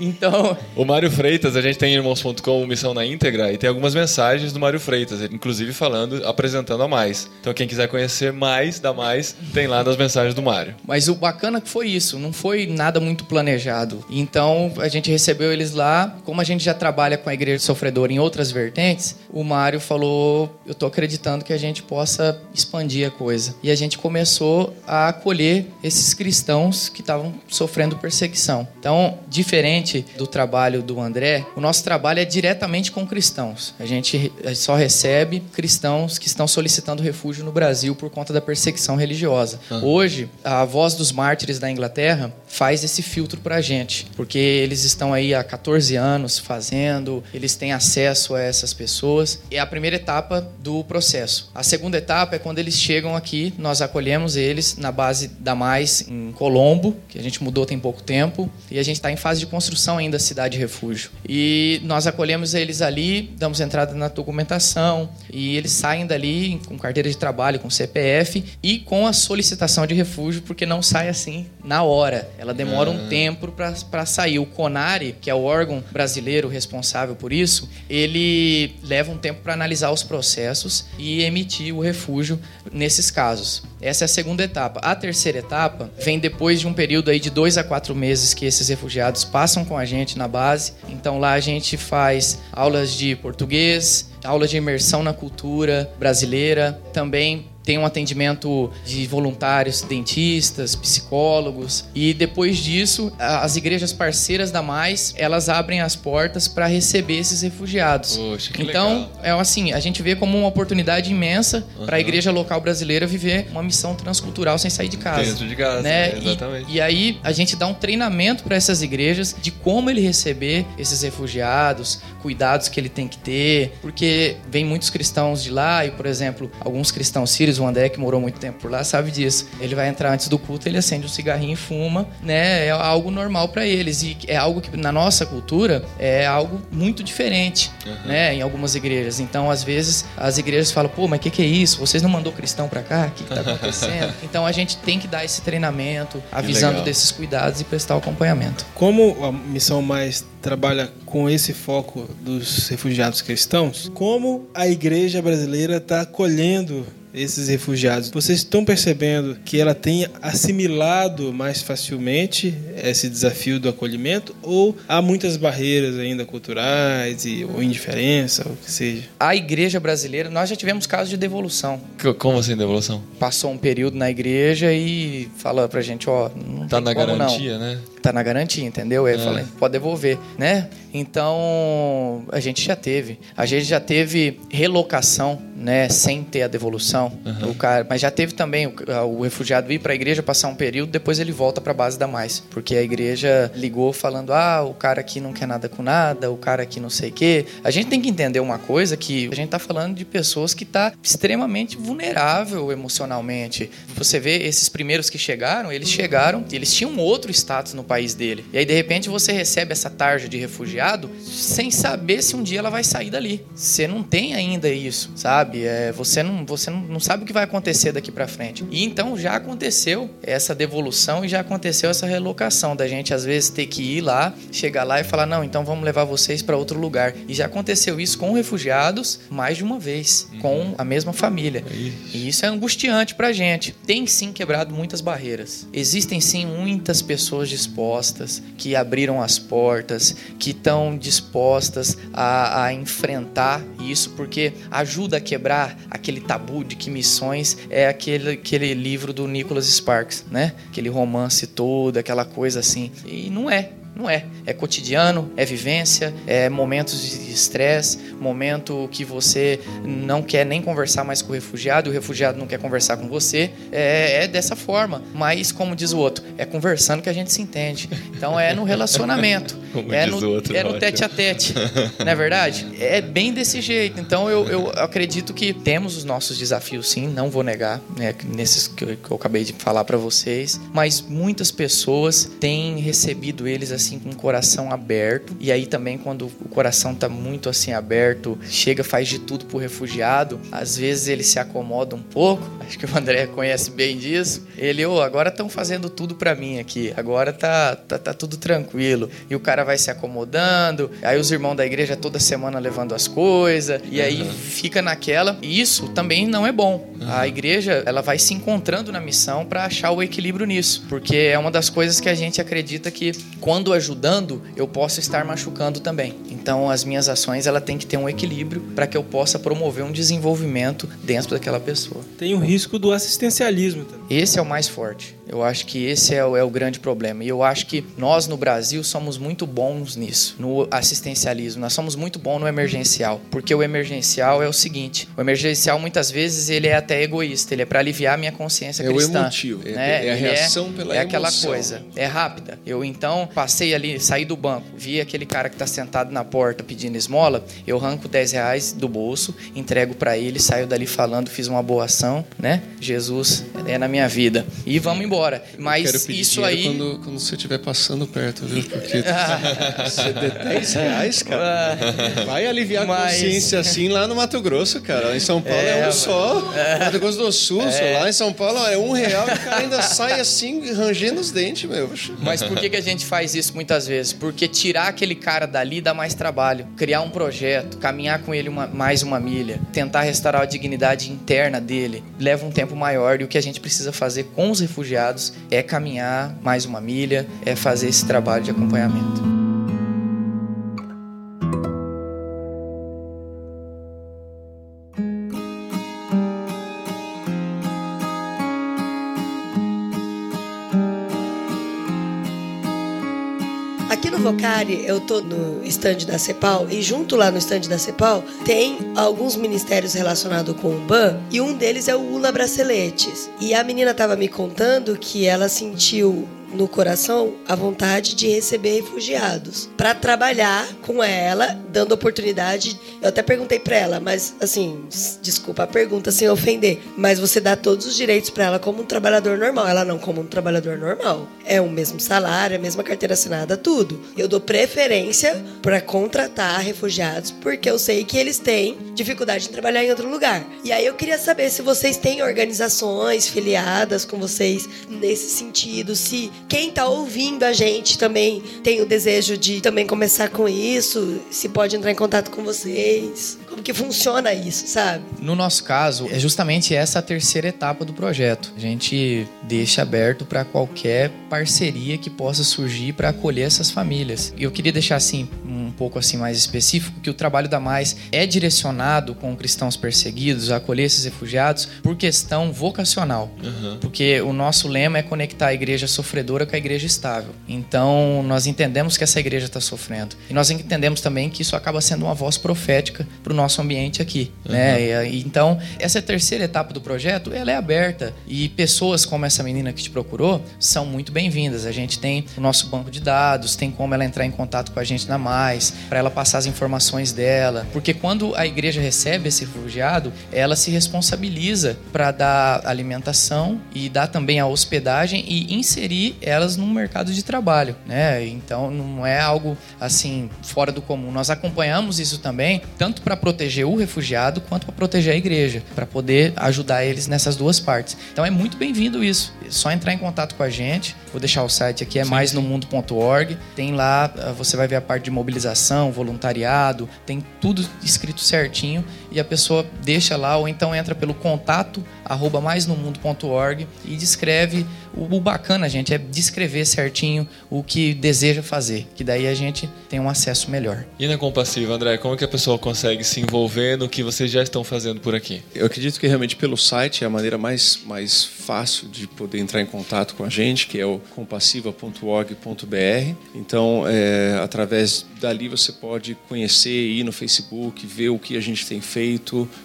Então, O Mário Freitas, a gente tem em irmãos.com missão na íntegra e tem algumas mensagens do Mário Freitas, inclusive falando, apresentando a mais. Então quem quiser conhecer mais da mais, tem lá nas mensagens do Mário. Mas o bacana que foi isso, não foi nada muito planejado. Então a gente recebeu eles lá, como a gente já trabalha com a igreja sofredora em outras vertentes, o Mário falou: Eu tô acreditando que a gente possa expandir a coisa. E a gente começou a acolher esses cristãos que estavam sofrendo perseguição. Então, diferente do trabalho do André, o nosso trabalho é diretamente com cristãos. A gente só recebe cristãos que estão solicitando refúgio no Brasil por conta da perseguição religiosa. Hoje, a Voz dos Mártires da Inglaterra faz esse filtro pra gente, porque porque eles estão aí há 14 anos fazendo, eles têm acesso a essas pessoas. É a primeira etapa do processo. A segunda etapa é quando eles chegam aqui, nós acolhemos eles na base da Mais em Colombo, que a gente mudou tem pouco tempo, e a gente está em fase de construção ainda da cidade refúgio. E nós acolhemos eles ali, damos entrada na documentação e eles saem dali com carteira de trabalho, com CPF e com a solicitação de refúgio, porque não sai assim na hora. Ela demora um tempo para sair. O CONARE, que é o órgão brasileiro responsável por isso, ele leva um tempo para analisar os processos e emitir o refúgio nesses casos. Essa é a segunda etapa. A terceira etapa vem depois de um período aí de dois a quatro meses que esses refugiados passam com a gente na base. Então lá a gente faz aulas de português, aulas de imersão na cultura brasileira, também tem um atendimento de voluntários, dentistas, psicólogos e depois disso as igrejas parceiras da Mais elas abrem as portas para receber esses refugiados. Poxa, que então legal. é assim a gente vê como uma oportunidade imensa para a igreja local brasileira viver uma missão transcultural sem sair de casa. Dentro de casa, né? é, exatamente. E, e aí a gente dá um treinamento para essas igrejas de como ele receber esses refugiados, cuidados que ele tem que ter, porque vem muitos cristãos de lá e, por exemplo, alguns cristãos sírios, o André que morou muito tempo por lá sabe disso. Ele vai entrar antes do culto, ele acende um cigarrinho e fuma, né? É algo normal para eles e é algo que na nossa cultura é algo muito diferente, né? Em algumas igrejas. Então, às vezes as igrejas falam: "Pô, mas o que, que é isso? Vocês não mandou cristão para cá? O que, que tá acontecendo?" (laughs) então a gente tem que dar esse treinamento, avisando desses cuidados e prestar o acompanhamento. Como a Missão Mais trabalha com esse foco dos refugiados cristãos, como a igreja brasileira está acolhendo esses refugiados? Vocês estão percebendo que ela tem assimilado mais facilmente esse desafio do acolhimento ou há muitas barreiras ainda culturais e, ou indiferença, ou o que seja? A igreja brasileira, nós já tivemos casos de devolução. Como assim, devolução? Passou um período na igreja e fala pra gente, ó, não Tá tem na como não. garantia, né? tá na garantia, entendeu? Aí eu É. falei, pode devolver, né? Então, a gente já teve. A gente já teve relocação, né, sem ter a devolução. O cara, mas já teve também o, o refugiado ir para a igreja passar um período, depois ele volta para a base da mais, porque a igreja ligou falando: "Ah, o cara aqui não quer nada com nada, o cara aqui não sei o quê". A gente tem que entender uma coisa que a gente tá falando de pessoas que tá extremamente vulnerável emocionalmente. Você vê esses primeiros que chegaram, eles chegaram, eles tinham outro status no país dele. E aí de repente você recebe essa tarja de refugiado sem saber se um dia ela vai sair dali. Você não tem ainda isso, sabe? É, você não, você não, não sabe o que vai acontecer daqui para frente. E então já aconteceu essa devolução e já aconteceu essa relocação da gente às vezes ter que ir lá, chegar lá e falar: "Não, então vamos levar vocês para outro lugar". E já aconteceu isso com refugiados mais de uma vez, com a mesma família. E isso é angustiante pra gente. Tem sim quebrado muitas barreiras. Existem sim muitas pessoas dispostas que abriram as portas, que estão dispostas a, a enfrentar isso, porque ajuda a quebrar aquele tabu de que missões é aquele, aquele livro do Nicholas Sparks, né? Aquele romance todo, aquela coisa assim. E não é. Não é. É cotidiano, é vivência, é momentos de estresse, momento que você não quer nem conversar mais com o refugiado, e o refugiado não quer conversar com você. É, é dessa forma. Mas, como diz o outro, é conversando que a gente se entende. Então é no relacionamento. (laughs) Como é diz no, o outro, é no tete a tete. Não é verdade? É bem desse jeito. Então eu, eu acredito que temos os nossos desafios, sim, não vou negar, né, nesses que eu, que eu acabei de falar para vocês. Mas muitas pessoas têm recebido eles assim com o coração aberto. E aí também, quando o coração tá muito assim aberto, chega, faz de tudo pro refugiado, às vezes ele se acomoda um pouco. (laughs) Acho que o André conhece bem disso. Ele, ô, agora estão fazendo tudo para mim aqui. Agora tá, tá, tá tudo tranquilo. E o cara vai se acomodando. Aí os irmãos da igreja toda semana levando as coisas. E aí fica naquela. E isso também não é bom. A igreja, ela vai se encontrando na missão para achar o equilíbrio nisso. Porque é uma das coisas que a gente acredita que quando ajudando, eu posso estar machucando também. Então as minhas ações, ela tem que ter um equilíbrio para que eu possa promover um desenvolvimento dentro daquela pessoa. Tem o risco do assistencialismo também. Esse é o mais forte. Eu acho que esse é o, é o grande problema. E eu acho que nós no Brasil somos muito bons nisso, no assistencialismo. Nós somos muito bons no emergencial, porque o emergencial é o seguinte: o emergencial muitas vezes ele é até egoísta, ele é para aliviar a minha consciência É o cristã. emotivo, é- né? é a reação pela É aquela emoção. coisa, é rápida. Eu então passei ali, saí do banco, vi aquele cara que tá sentado na porta pedindo esmola, eu arranco 10 reais do bolso, entrego para ele, saio dali falando, fiz uma boa ação, né? Jesus é na minha vida. E vamos embora. Mas Quero pedir isso aí. quando, quando você estiver passando perto, viu? Porque Ah, (laughs) você der 10 reais, cara. Vai aliviar a Mas- consciência assim lá no Mato Grosso, cara. Em São Paulo é, É, um só. Mato Grosso do Sul, É. lá em São Paulo é um real e o cara ainda sai assim, rangendo os dentes, meu. Mas por que, que a gente faz isso muitas vezes? Porque tirar aquele cara dali dá mais trabalho. Criar um projeto, caminhar com ele uma- mais uma milha, tentar restaurar a dignidade interna dele, leva um tempo maior. E o que a gente precisa fazer com os refugiados é caminhar mais uma milha, é fazer esse trabalho de acompanhamento. Eu tô no estande da Cepal e junto lá no estande da Cepal tem alguns ministérios relacionados com o BAN e um deles é o Ula Braceletes. E a menina tava me contando que ela sentiu no coração a vontade de receber refugiados para trabalhar com ela, dando oportunidade. Eu até perguntei para ela, mas assim, desculpa a pergunta sem ofender, mas você dá todos os direitos para ela como um trabalhador normal. Ela não como um trabalhador normal. É o mesmo salário, a mesma carteira assinada, tudo. Eu dou preferência para contratar refugiados porque eu sei que eles têm dificuldade em trabalhar em outro lugar. E aí eu queria saber se vocês têm organizações filiadas com vocês nesse sentido, se quem tá ouvindo a gente também tem o desejo de também começar com isso, se pode entrar em contato com vocês. Como que funciona isso, sabe? No nosso caso, é justamente essa a terceira etapa do projeto. A gente deixa aberto para qualquer parceria que possa surgir para acolher essas famílias. E eu queria deixar assim um pouco assim mais específico que o trabalho da Mais é direcionado com cristãos perseguidos a acolher esses refugiados por questão vocacional. Porque o nosso lema é conectar a igreja sofredora com a igreja estável. Então, nós entendemos que essa igreja está sofrendo. E nós entendemos também que isso acaba sendo uma voz profética para o nosso ambiente aqui. Né? E, então, essa terceira etapa do projeto, ela é aberta. E pessoas como essa menina que te procurou são muito bem-vindas. A gente tem o nosso banco de dados, tem como ela entrar em contato com a gente na Mais, para ela passar as informações dela. Porque quando a igreja recebe esse refugiado, ela se responsabiliza para dar alimentação e dar também a hospedagem e inserir elas no mercado de trabalho, né? Então não é algo assim fora do comum. Nós acompanhamos isso também, tanto para proteger o refugiado quanto para proteger a igreja, para poder ajudar eles nessas duas partes. Então é muito bem-vindo isso. É só entrar em contato com a gente. Vou deixar o site aqui é maisnomundo.org. Tem lá, ah, você vai ver a parte de mobilização, voluntariado, tem tudo escrito certinho e a pessoa deixa lá ou então entra pelo contato arroba maisnomundo.org e descreve o, o bacana, gente, é descrever certinho o que deseja fazer, que daí a gente tem um acesso melhor. E na Compassiva, André, como que a pessoa consegue se envolver no que vocês já estão fazendo por aqui? Eu acredito que realmente pelo site é a maneira mais, mais fácil de poder entrar em contato com a gente, que é o compassiva.org.br. Então, é, através dali você pode conhecer, ir no Facebook, ver o que a gente tem feito,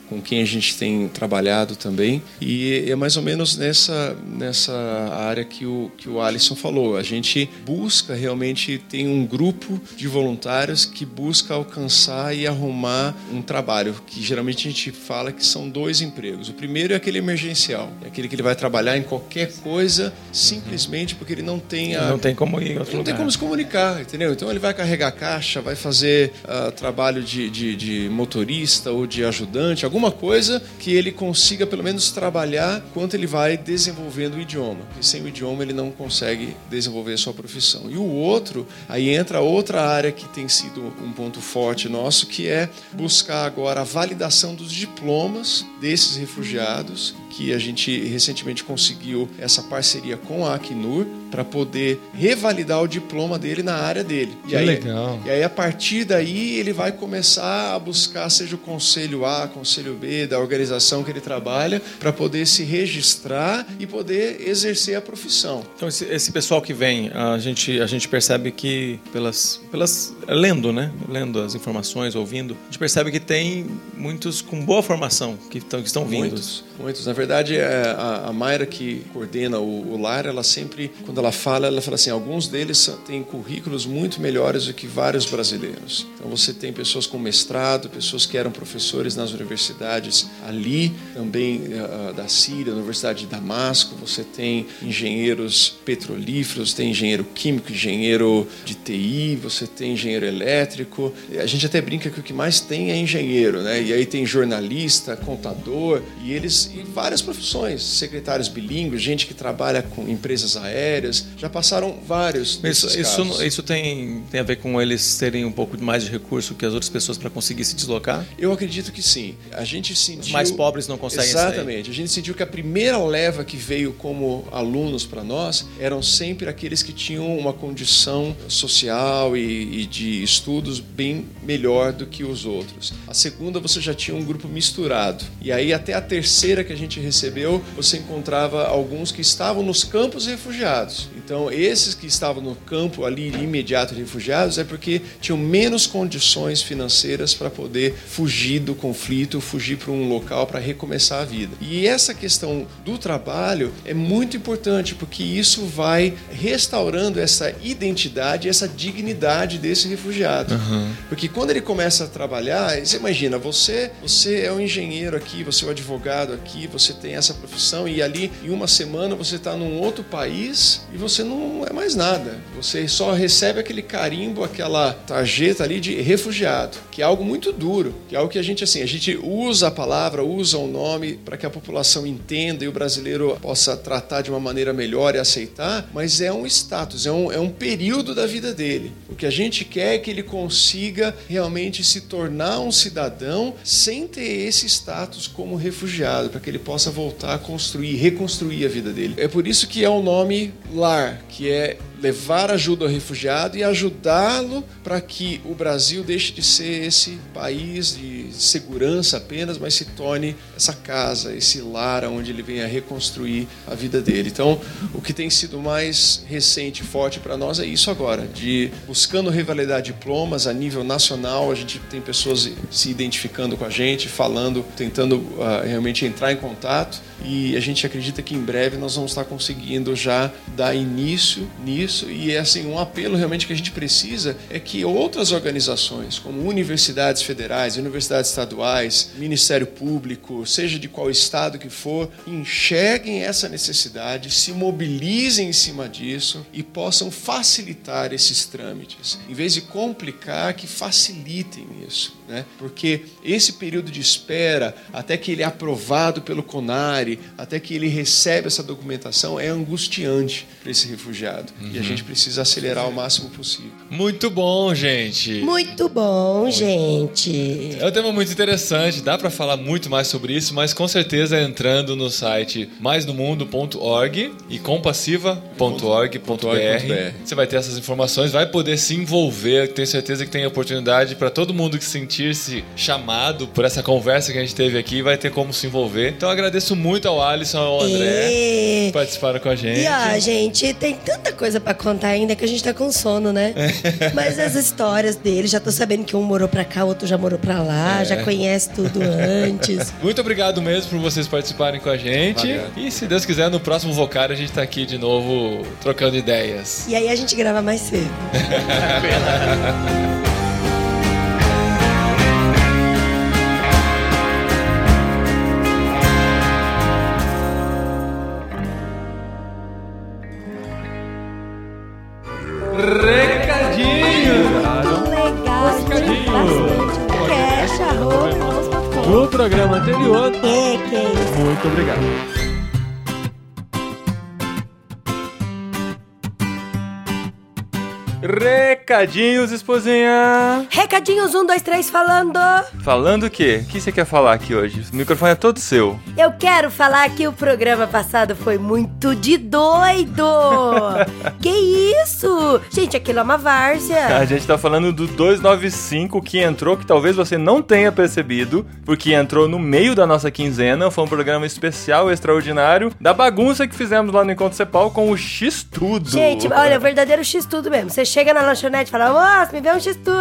com quem a gente tem trabalhado também. E é mais ou menos nessa, nessa área que o, que o Alisson falou. A gente busca realmente, tem um grupo de voluntários que busca alcançar e arrumar um trabalho, que geralmente a gente fala que são dois empregos. O primeiro é aquele emergencial, é aquele que ele vai trabalhar em qualquer coisa, simplesmente porque ele não tem a Não tem como ir em outro ele não tem como se comunicar, entendeu? Então ele vai carregar caixa, vai fazer ah, trabalho de, de, de motorista ou de ajudante, alguma coisa que ele consiga pelo menos trabalhar enquanto ele vai desenvolvendo o idioma. E sem o idioma ele não consegue desenvolver a sua profissão. E o outro, aí entra outra área que tem sido um ponto forte nosso, que é buscar agora a validação dos diplomas desses refugiados que a gente recentemente conseguiu essa parceria com a Acnur para poder revalidar o diploma dele na área dele. E Que aí, legal. E aí, a partir daí, ele vai começar a buscar, seja o conselho A, conselho B, da organização que ele trabalha, para poder se registrar e poder exercer a profissão. Então, esse, esse pessoal que vem, a gente, a gente percebe que, pelas, pelas. Lendo, né? Lendo as informações, ouvindo, a gente percebe que tem muitos com boa formação que, tão, que estão vindo. Muitos, muitos. Na verdade, é, a, Mayra que coordena o, o lar, ela sempre, quando ela fala, ela fala assim, alguns deles têm currículos muito melhores do que vários brasileiros. Então você tem pessoas com mestrado, pessoas que eram professores nas universidades ali, também eh, da Síria, Universidade de Damasco, você tem engenheiros petrolíferos, tem engenheiro químico, engenheiro de TI, você tem engenheiro elétrico. A gente até brinca que o que mais tem é engenheiro, né? E aí tem jornalista, contador, e eles e várias profissões, secretários bilíngues, gente que trabalha com empresas aéreas, já passaram vários Isso, isso, isso tem, tem a ver com eles terem um pouco mais de recurso que as outras pessoas para conseguir se deslocar? Eu acredito que sim. A gente sentiu. Os mais pobres não conseguem Exatamente. A gente sentiu que a primeira leva que veio como alunos para nós eram sempre aqueles que tinham uma condição social e, e de estudos bem melhor do que os outros. A segunda, você já tinha um grupo misturado. E aí, até a terceira que a gente recebeu, você encontrava alguns que estavam nos campos refugiados. Então, esses que estavam no campo ali imediato de refugiados é porque tinham menos condições financeiras para poder fugir do conflito, fugir para um local para recomeçar a vida. E essa questão do trabalho é muito importante porque isso vai restaurando essa identidade, essa dignidade desse refugiado. Porque quando ele começa a trabalhar, você imagina, você, você é um engenheiro aqui, você é um advogado aqui, você tem essa profissão e ali em uma semana você está num outro país e você não é mais nada. Você só recebe aquele carimbo, aquela tarjeta ali de refugiado, que é algo muito duro, que é algo que a gente assim, a gente usa a palavra, usa o nome para que a população entenda e o brasileiro possa tratar de uma maneira melhor e aceitar, mas é um status, é um, é um período da vida dele. O que a gente quer é que ele consiga realmente se tornar um cidadão sem ter esse status como refugiado, para que ele possa voltar a construir, reconstruir a vida dele. É por isso que é o nome lar, que é levar ajuda ao refugiado e ajudá-lo para que o Brasil deixe de ser esse país de segurança apenas, mas se torne essa casa, esse lar onde ele venha reconstruir a vida dele. Então, o que tem sido mais recente e forte para nós é isso agora, de buscando revalidar diplomas a nível nacional, a gente tem pessoas se identificando com a gente, falando, tentando ah, realmente entrar em contato e a gente acredita que em breve nós vamos estar conseguindo já dar início nisso e é assim um apelo realmente que a gente precisa é que outras organizações como universidades federais, universidades estaduais, Ministério Público, seja de qual estado que for, enxerguem essa necessidade, se mobilizem em cima disso e possam facilitar esses trâmites, em vez de complicar, que facilitem isso, né? Porque esse período de espera até que ele é aprovado pelo CONARE, até que ele recebe essa documentação é angustiante para esse refugiado e a gente precisa acelerar o máximo possível. Muito bom, gente. Muito bom, gente. É um tema muito interessante, dá pra falar muito mais sobre isso, mas com certeza entrando no site maisnomundo.org e compassiva.org.br você vai ter essas informações, vai poder se envolver, tenho certeza que tem oportunidade para todo mundo que sentir-se chamado por essa conversa que a gente teve aqui, vai ter como se envolver. Então eu agradeço muito ao Alisson e ao André E... que participaram com a gente. E ó, gente, tem tanta coisa pra contar ainda que a gente tá com sono, né? (laughs) Mas as histórias deles, já tô sabendo que um morou pra cá, o outro já morou pra lá, É. já conhece tudo antes. (laughs) Muito obrigado mesmo por vocês participarem com a gente. Valeu. E se Deus quiser, no próximo Vocário a gente tá aqui de novo trocando ideias. E aí a gente grava mais cedo. (laughs) Recadinhos, esposinha. Recadinhos, um, dois, três, falando. Falando o quê? O que você quer falar aqui hoje? O microfone é todo seu. Eu quero falar que o programa passado foi muito de doido. (laughs) que isso? Gente, aquilo é uma A várzea. gente tá falando do 295 que entrou, que talvez você não tenha percebido, porque entrou no meio da nossa quinzena. Foi um programa especial, extraordinário, da bagunça que fizemos lá no Encontro Cepal com o X-Tudo. Gente, olha, o verdadeiro X-Tudo mesmo. Você chega na lanchonete fala, moço, me vê um X-Tudo.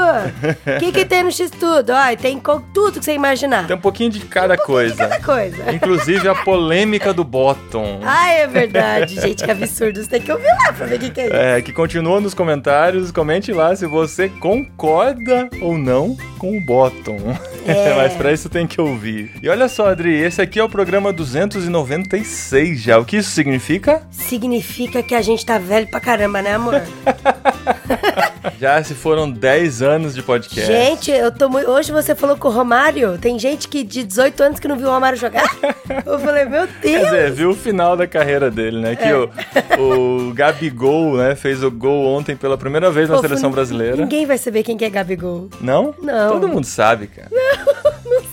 O (laughs) que, que tem no X-Tudo? Tem tudo que você imaginar. Tem um pouquinho de cada coisa. Cada coisa. Inclusive a polêmica do Bottom. Ai, é verdade, gente, que absurdo. Você tem que ouvir lá pra ver o que, que é isso. É, que continua nos comentários. Comente lá se você concorda ou não com o Bottom. É. (laughs) Mas pra isso tem que ouvir. E olha só, Adri, esse aqui é o programa 296 já. O que isso significa? Significa que a gente tá velho pra caramba, né, amor? (laughs) (laughs) Já se foram 10 anos de podcast. Gente, eu tô muito. Hoje você falou com o Romário. Tem gente que de 18 anos que não viu o Romário jogar. (laughs) Eu falei, meu Quer Deus. dizer, viu o final da carreira dele, né? É. Que o, o Gabigol, né, fez o gol ontem pela primeira vez na Pô, seleção brasileira. Ninguém vai saber quem que é Gabigol. Não? Não. Todo mundo sabe, cara.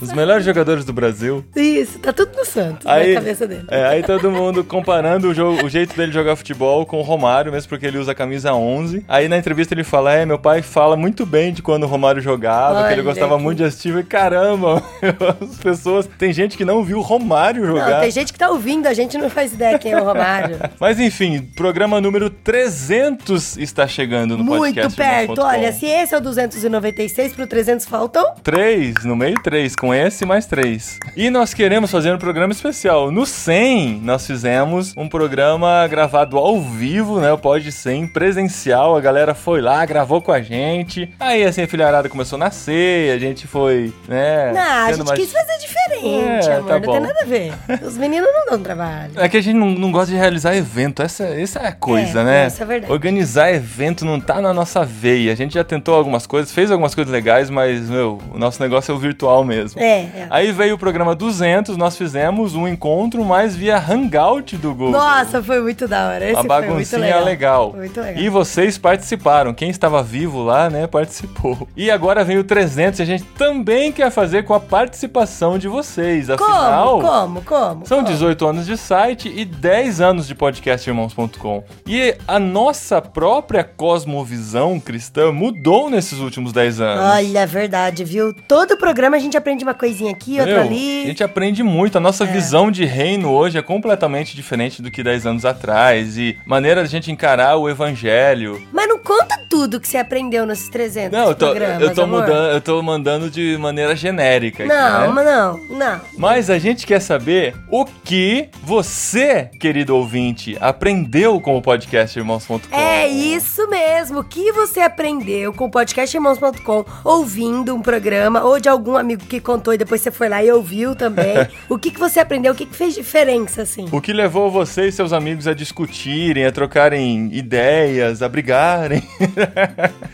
Os melhores jogadores do Brasil. Isso, tá tudo no Santos, Aí, na cabeça dele. é, aí todo mundo comparando o, jogo- o jeito dele jogar futebol com o Romário, mesmo porque ele usa a camisa 11. Aí na entrevista ele fala: É, meu pai fala muito bem de quando o Romário jogava, que ele Olha gostava que- muito de assistir. E caramba, (laughs) as pessoas. Tem gente que não viu o Romário jogar. Não, tem gente que tá ouvindo, a gente não faz ideia quem é o Romário. (laughs) Mas enfim, programa número 300 está chegando no Muito podcast. perto. irmãos.com. Olha, se esse é o 296, pro 300 faltam. Três, no meio três, com esse mais três. E nós queremos fazer um programa especial. No 100, nós fizemos um programa gravado ao vivo, né? O Pode 100, presencial. A galera foi lá, gravou com a gente. Aí, assim, a filharada começou a nascer, a gente foi, né? Não, a gente mais- quis fazer diferente, É, amor. tá não bom. tem nada a ver. Os meninos não dão trabalho. É que a gente não, não gosta de realizar evento, essa, essa é a coisa, É, né? isso é verdade. Organizar evento não tá na nossa veia. A gente já tentou algumas coisas, fez algumas coisas legais, mas, meu, o nosso negócio é o virtual mesmo. É, é. Aí veio o programa 200, nós fizemos um encontro, mas via Hangout do Google. Nossa, foi muito da hora. Esse a foi baguncinha muito legal. legal. Muito legal. E vocês participaram. Quem estava vivo lá, né, participou. E agora vem o 300 e a gente também quer fazer com a participação de vocês. Afinal, Como? Como? Como? são Como? 18 anos de site e 10 anos de podcastirmãos.com. E a nossa própria cosmovisão cristã mudou nesses últimos 10 anos. Olha, é verdade, viu? Todo programa a gente aprende uma coisinha aqui, outra Meu, ali. A gente aprende muito. A nossa visão de reino hoje é completamente diferente do que 10 anos atrás. E maneira da gente encarar o evangelho. Mas conta tudo que você aprendeu nesses 300 Não, eu tô, programas, eu tô amor. mudando, eu tô mandando de maneira genérica. aqui, Não, né? mas não, não. Mas a gente quer saber o que você, querido ouvinte, aprendeu com o podcast irmãos.com. É isso mesmo. O que você aprendeu com o podcastirmãos.com, ouvindo um programa, ou de algum amigo que contou e depois você foi lá e ouviu também. (laughs) o que, que você aprendeu? O que, que fez diferença, assim? O que levou você e seus amigos a discutirem, a trocarem ideias, a brigarem?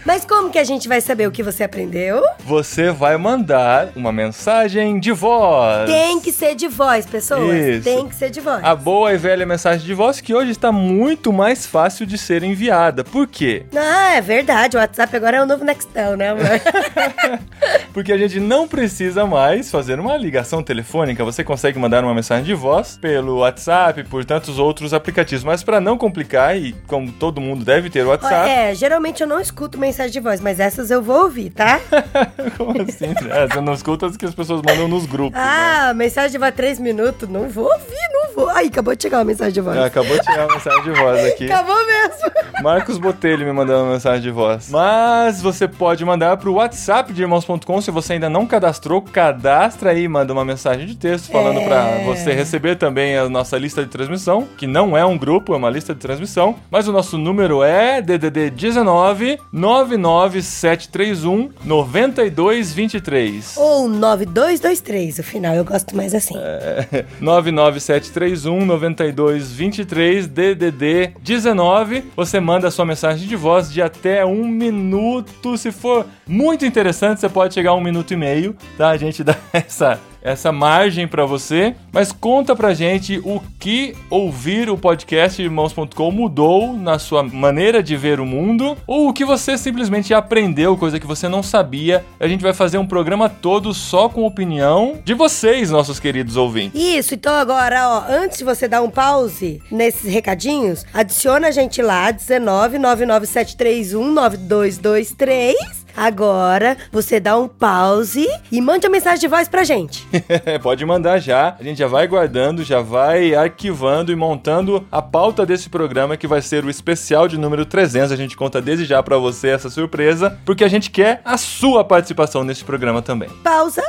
Mas como que a gente vai saber o que você aprendeu? Você vai mandar uma mensagem de voz. Tem que ser de voz, pessoas. Isso. Tem que ser de voz. A boa e velha mensagem de voz que hoje está muito mais fácil de ser enviada. Por quê? Ah, é verdade. O WhatsApp agora é o novo Nextel, né, amor? (laughs) Porque a gente não precisa mais fazer uma ligação telefônica. Você consegue mandar uma mensagem de voz pelo WhatsApp, por tantos outros aplicativos. Mas para não complicar, e como todo mundo deve ter o WhatsApp. É, geralmente eu não escuto mensagem de voz, mas essas eu vou ouvir, tá? (laughs) Como assim? É, você não escuta as que as pessoas mandam nos grupos. né? Ah, mensagem de voz três minutos. Não vou ouvir, não vou. Aí, acabou de chegar uma mensagem de voz. É, acabou de chegar uma mensagem de voz aqui. (laughs) Acabou mesmo. Marcos Botelho me mandando uma mensagem de voz. Mas você pode mandar pro WhatsApp de irmãos.com. Se você ainda não cadastrou, cadastra aí, manda uma mensagem de texto falando É. pra você receber também a nossa lista de transmissão, que não é um grupo, é uma lista de transmissão. Mas o nosso número é DDD 19 99731 9223. Ou 9223, o final, eu gosto mais assim. É. 99731 9223 DDD 19. Você manda a sua mensagem de voz de até um minuto. Se for muito interessante, você pode chegar a um minuto e meio, tá? A gente (laughs) dá essa. Essa margem pra você, mas conta pra gente o que ouvir o podcast irmãos.com mudou na sua maneira de ver o mundo ou o que você simplesmente aprendeu, coisa que você não sabia. A gente vai fazer um programa todo só com opinião de vocês, nossos queridos ouvintes. Isso, então agora, ó, antes de você dar um pause nesses recadinhos, adiciona a gente lá, 19 99731 9223. Agora, você dá um pause e mande a mensagem de voz pra gente. (laughs) Pode mandar já. A gente já vai guardando, já vai arquivando e montando a pauta desse programa que vai ser o especial de número 300. A gente conta desde já pra você essa surpresa, porque a gente quer a sua participação nesse programa também. Pausa.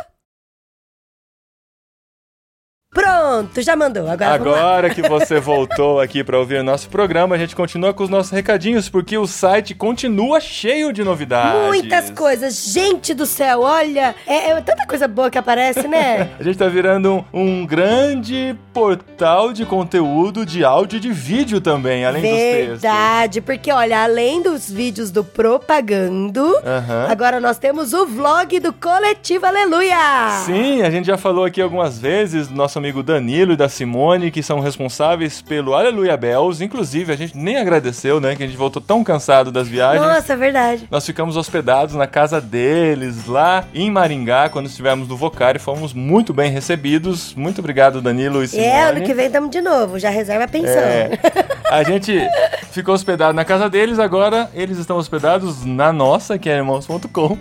Pronto, já mandou. Agora. Agora que você (laughs) voltou aqui para ouvir o nosso programa, a gente continua com os nossos recadinhos, porque o site continua cheio de novidades. Muitas coisas. Gente do céu, olha, é, é tanta coisa boa que aparece, né? (laughs) A gente tá virando um, um grande portal de conteúdo de áudio e de vídeo também, além dos textos. Verdade, porque olha, além dos vídeos do Propagando, Aham. agora nós temos o vlog do Coletivo Aleluia. Sim, a gente já falou aqui algumas vezes nosso amigo Danilo e da Simone, que são responsáveis pelo Aleluia Bells. Inclusive, a gente nem agradeceu, né? Que a gente voltou tão cansado das viagens. Nossa, é verdade. Nós ficamos hospedados na casa deles, lá em Maringá, quando estivemos no Vocari. Fomos muito bem recebidos. Muito obrigado, Danilo e Simone. É, ano que vem estamos de novo, já reserva a pensão. É. (laughs) A gente ficou hospedado na casa deles, agora eles estão hospedados na nossa, que é irmãos.com,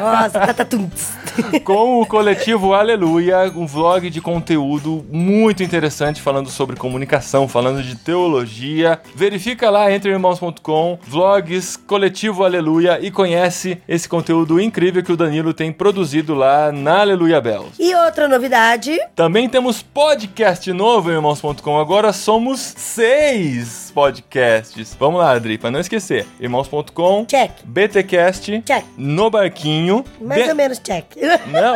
Nossa, (laughs) com o coletivo Aleluia, um vlog de conteúdo muito interessante, falando sobre comunicação, falando de teologia. Verifica lá entre irmãos.com, vlogs, coletivo Aleluia e conhece esse conteúdo incrível que o Danilo tem produzido lá na Aleluia Bells. E outra novidade, Também temos podcast novo, irmãos.com. Agora somos seis podcasts. Vamos lá, Adri, pra não esquecer. Irmãos.com, check, BTcast, check. No Barquinho. Mais Be- ou menos check. (laughs) Não,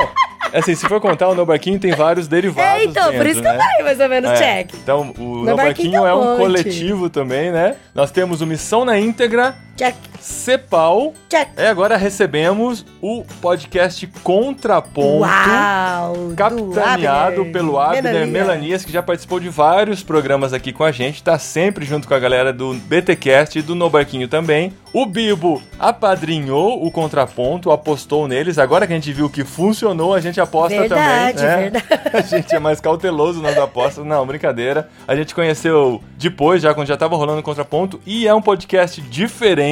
assim, se for contar, o No Barquinho tem vários derivados É, então, por dentro, isso que eu né? falei mais ou menos É, check. Então, o No No, Barquinho Barquinho é é um um monte. coletivo também, né? Nós temos o Missão na Íntegra, Check, Cepal. check. E agora recebemos o podcast Contraponto. Uau! do Capitaneado Abner pelo Abner Melania. Melanias, que já participou de vários programas aqui com a gente, tá sempre junto com a galera do BTcast e do No Barquinho também. O Bibo apadrinhou o contraponto, apostou neles. Agora que a gente viu que funcionou, a gente aposta Verdade, também. né? verdade. (laughs) A gente é mais cauteloso nas apostas. Não, brincadeira. A gente conheceu depois, já quando já tava rolando o contraponto, e é um podcast diferente,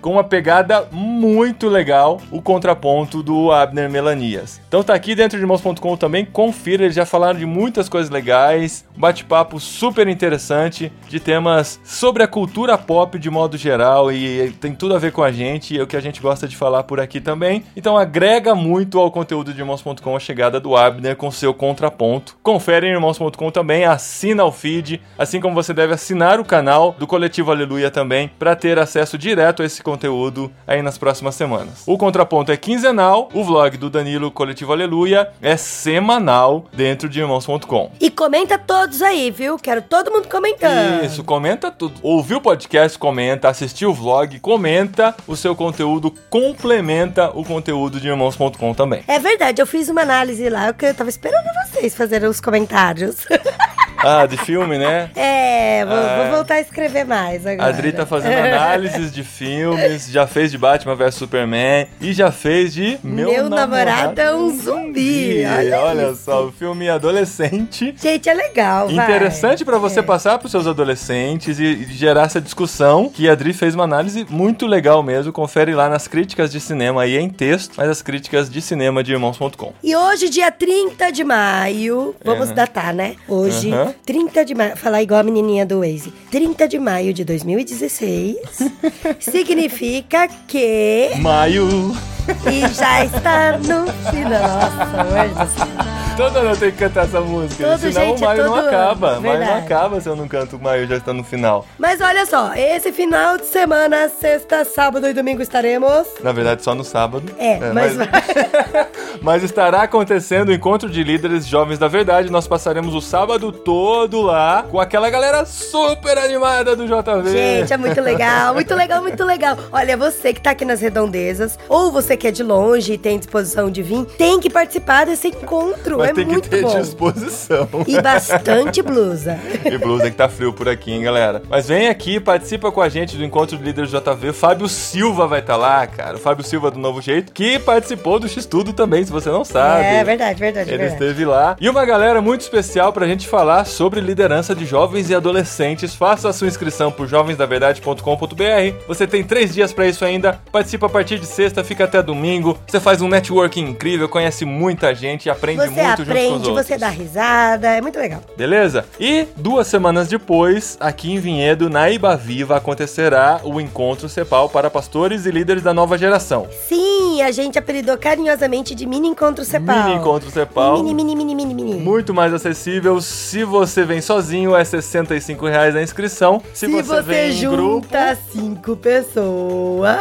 com uma pegada muito legal, o contraponto do Abner Melanias. Então tá aqui dentro de irmãos.com também, confira, eles já falaram de muitas coisas legais, um bate-papo super interessante de temas sobre a cultura pop de modo geral e tem tudo a ver com a gente e é o que a gente gosta de falar por aqui também. Então agrega muito ao conteúdo de irmãos.com a chegada do Abner com seu contraponto. Confere em irmãos.com também, assina o feed, assim como você deve assinar o canal do Coletivo Aleluia também para ter acesso direto a esse conteúdo aí nas próximas semanas. O contraponto é quinzenal, o vlog do Danilo Coletivo Aleluia é semanal dentro de irmãos.com. E comenta todos aí, viu? Quero todo mundo comentando. Isso, comenta tudo. Ouviu o podcast, comenta. Assistiu o vlog, comenta. O seu conteúdo complementa o conteúdo de irmãos.com também. É verdade, eu fiz uma análise lá, eu tava esperando vocês fazerem os comentários. (laughs) (laughs) Ah, de filme, né? é, vou, Ah. vou voltar a escrever mais agora. A Adri tá fazendo análises de filmes, já fez de Batman vs Superman e já fez de Meu namorado é um zumbi. Olha Olha isso. só, o filme adolescente. Gente, é legal. Interessante pra você É. passar pros seus adolescentes e, e gerar essa discussão. Que a Adri fez uma análise muito legal mesmo. Confere lá nas críticas de cinema aí em texto, mas as críticas de cinema de irmãos.com. E hoje, dia 30 de maio, vamos datar, né? Hoje, Aham. 30 de maio, falar igual a menininha do Waze. 30 de maio de 2016 (laughs) significa que Maio. e já está no final. Nossa, amor Todo ano eu tenho que cantar essa música. Todo, senão gente, o Maio é não acaba. ano, Maio não acaba se eu não canto o Maio já está no final. Mas olha só, esse final de semana, sexta, sábado e domingo estaremos. Na verdade, só no sábado. É, mas, vai. (laughs) Mas estará acontecendo o encontro de líderes jovens da verdade. Nós passaremos o sábado todo lá com aquela galera super animada do JV. Gente, é muito legal, muito legal, muito legal. Olha, você que tá aqui nas redondezas, ou você que é de longe e tem disposição de vir, tem que participar desse encontro. Mas é tem que ter bom. disposição. E bastante (laughs) blusa. E blusa que tá frio por aqui, hein, galera. Mas vem aqui, participa com a gente do Encontro de Líderes JV. Fábio Silva vai estar lá, cara. O Fábio Silva do Novo Jeito, que participou do X-Tudo também, se você não sabe. É verdade, verdade, Ele verdade. esteve lá. E uma galera muito especial pra gente falar sobre liderança de jovens e adolescentes. Faça a sua inscrição por jovensdaverdade.com.br. Você tem três dias pra isso ainda. Participa a partir de sexta, fica até domingo. Você faz um networking incrível, conhece muita gente aprende Você muito os aprende, você dá risada, é muito legal. Beleza? E duas semanas depois, aqui em Vinhedo, na Ibaviva, acontecerá o encontro CEPAL para pastores e líderes da nova geração. Sim, a gente apelidou carinhosamente de Mini Encontro Cepal. Mini encontro CEPAL. Mini, mini, mini, mini, mini. Muito mais acessível. Se você vem sozinho, é 65 reais a inscrição. Se, Se você, vem em grupo, junta cinco pessoas,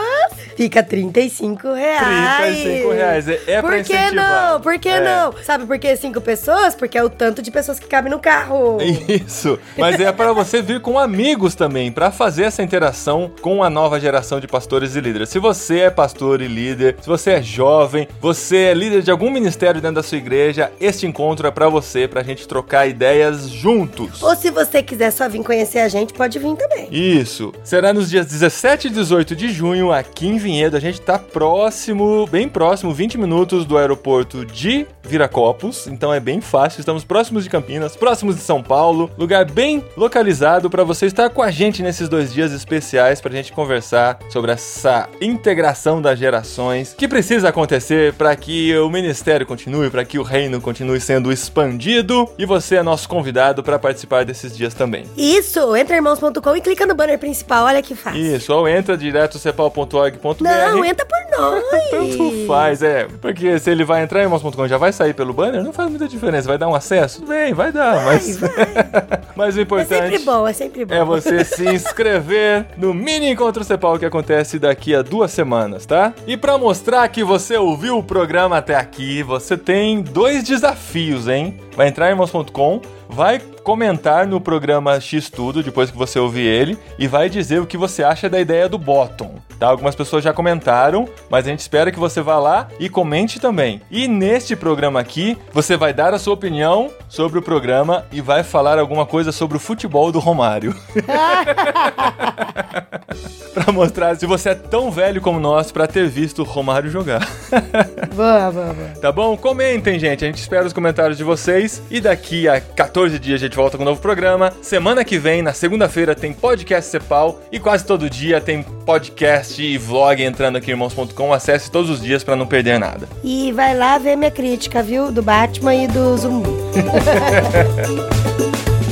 fica 35 reais. 35 reais. É, é pra Por que incentivar. não? Por que É. não? Sabe por que cinco pessoas? Porque é o tanto de pessoas que cabem no carro. Isso, mas é para você vir com amigos também, para fazer essa interação com a nova geração de pastores e líderes. Se você é pastor e líder, se você é jovem, você é líder de algum ministério dentro da sua igreja, este encontro é para você, pra gente trocar ideias juntos. Ou se você quiser só vir conhecer a gente, pode vir também. Isso. Será nos dias 17 e 18 de junho, aqui em Vinhedo. A gente tá próximo, bem próximo, 20 minutos do aeroporto de Viracopos. Então é bem fácil. Estamos próximos de Campinas, próximos de São Paulo. Lugar bem localizado para você estar com a gente nesses dois dias especiais pra gente conversar sobre essa integração das gerações que precisa acontecer para que o ministério continue, para que o reino continue sendo expandido. E você é nosso convidado para participar desses dias também. Isso, entra irmãos.com e clica no banner principal, olha que fácil. Isso, ou entra direto cepal.org.br. Não, entra por (laughs) nós. Tanto faz, é. Porque se ele vai entrar em irmãos.com já vai sair pelo banner, não faz muita diferença. Vai dar um acesso? Bem, vai dar, mas. (laughs) mas o É importante. sempre bom, é sempre bom. É você se inscrever no mini encontro Cepal que acontece daqui a duas semanas, tá? E pra mostrar que você ouviu o programa até aqui, você tem dois desafios, hein? Vai entrar em irmãos.com, vai comentar no programa X Tudo, depois que você ouvir ele, e vai dizer o que você acha da ideia do bottom, tá? Algumas pessoas já comentaram, mas a gente espera que você vá lá e comente também. E neste programa aqui, você vai dar a sua opinião sobre o programa e vai falar alguma coisa sobre o futebol do Romário. (laughs) pra mostrar se você é tão velho como nós pra ter visto o Romário jogar. Vamos, vamos, vamos. Tá bom? Comentem, gente. A gente espera os comentários de vocês. E daqui a 14 dias a gente volta com um novo programa. Semana que vem, na segunda-feira, tem podcast Cepal. E quase todo dia tem podcast e vlog entrando aqui em irmãos.com. Acesse todos os dias pra não perder nada. E vai lá ver minha crítica, viu? Do Batman e do Zumbi. (laughs)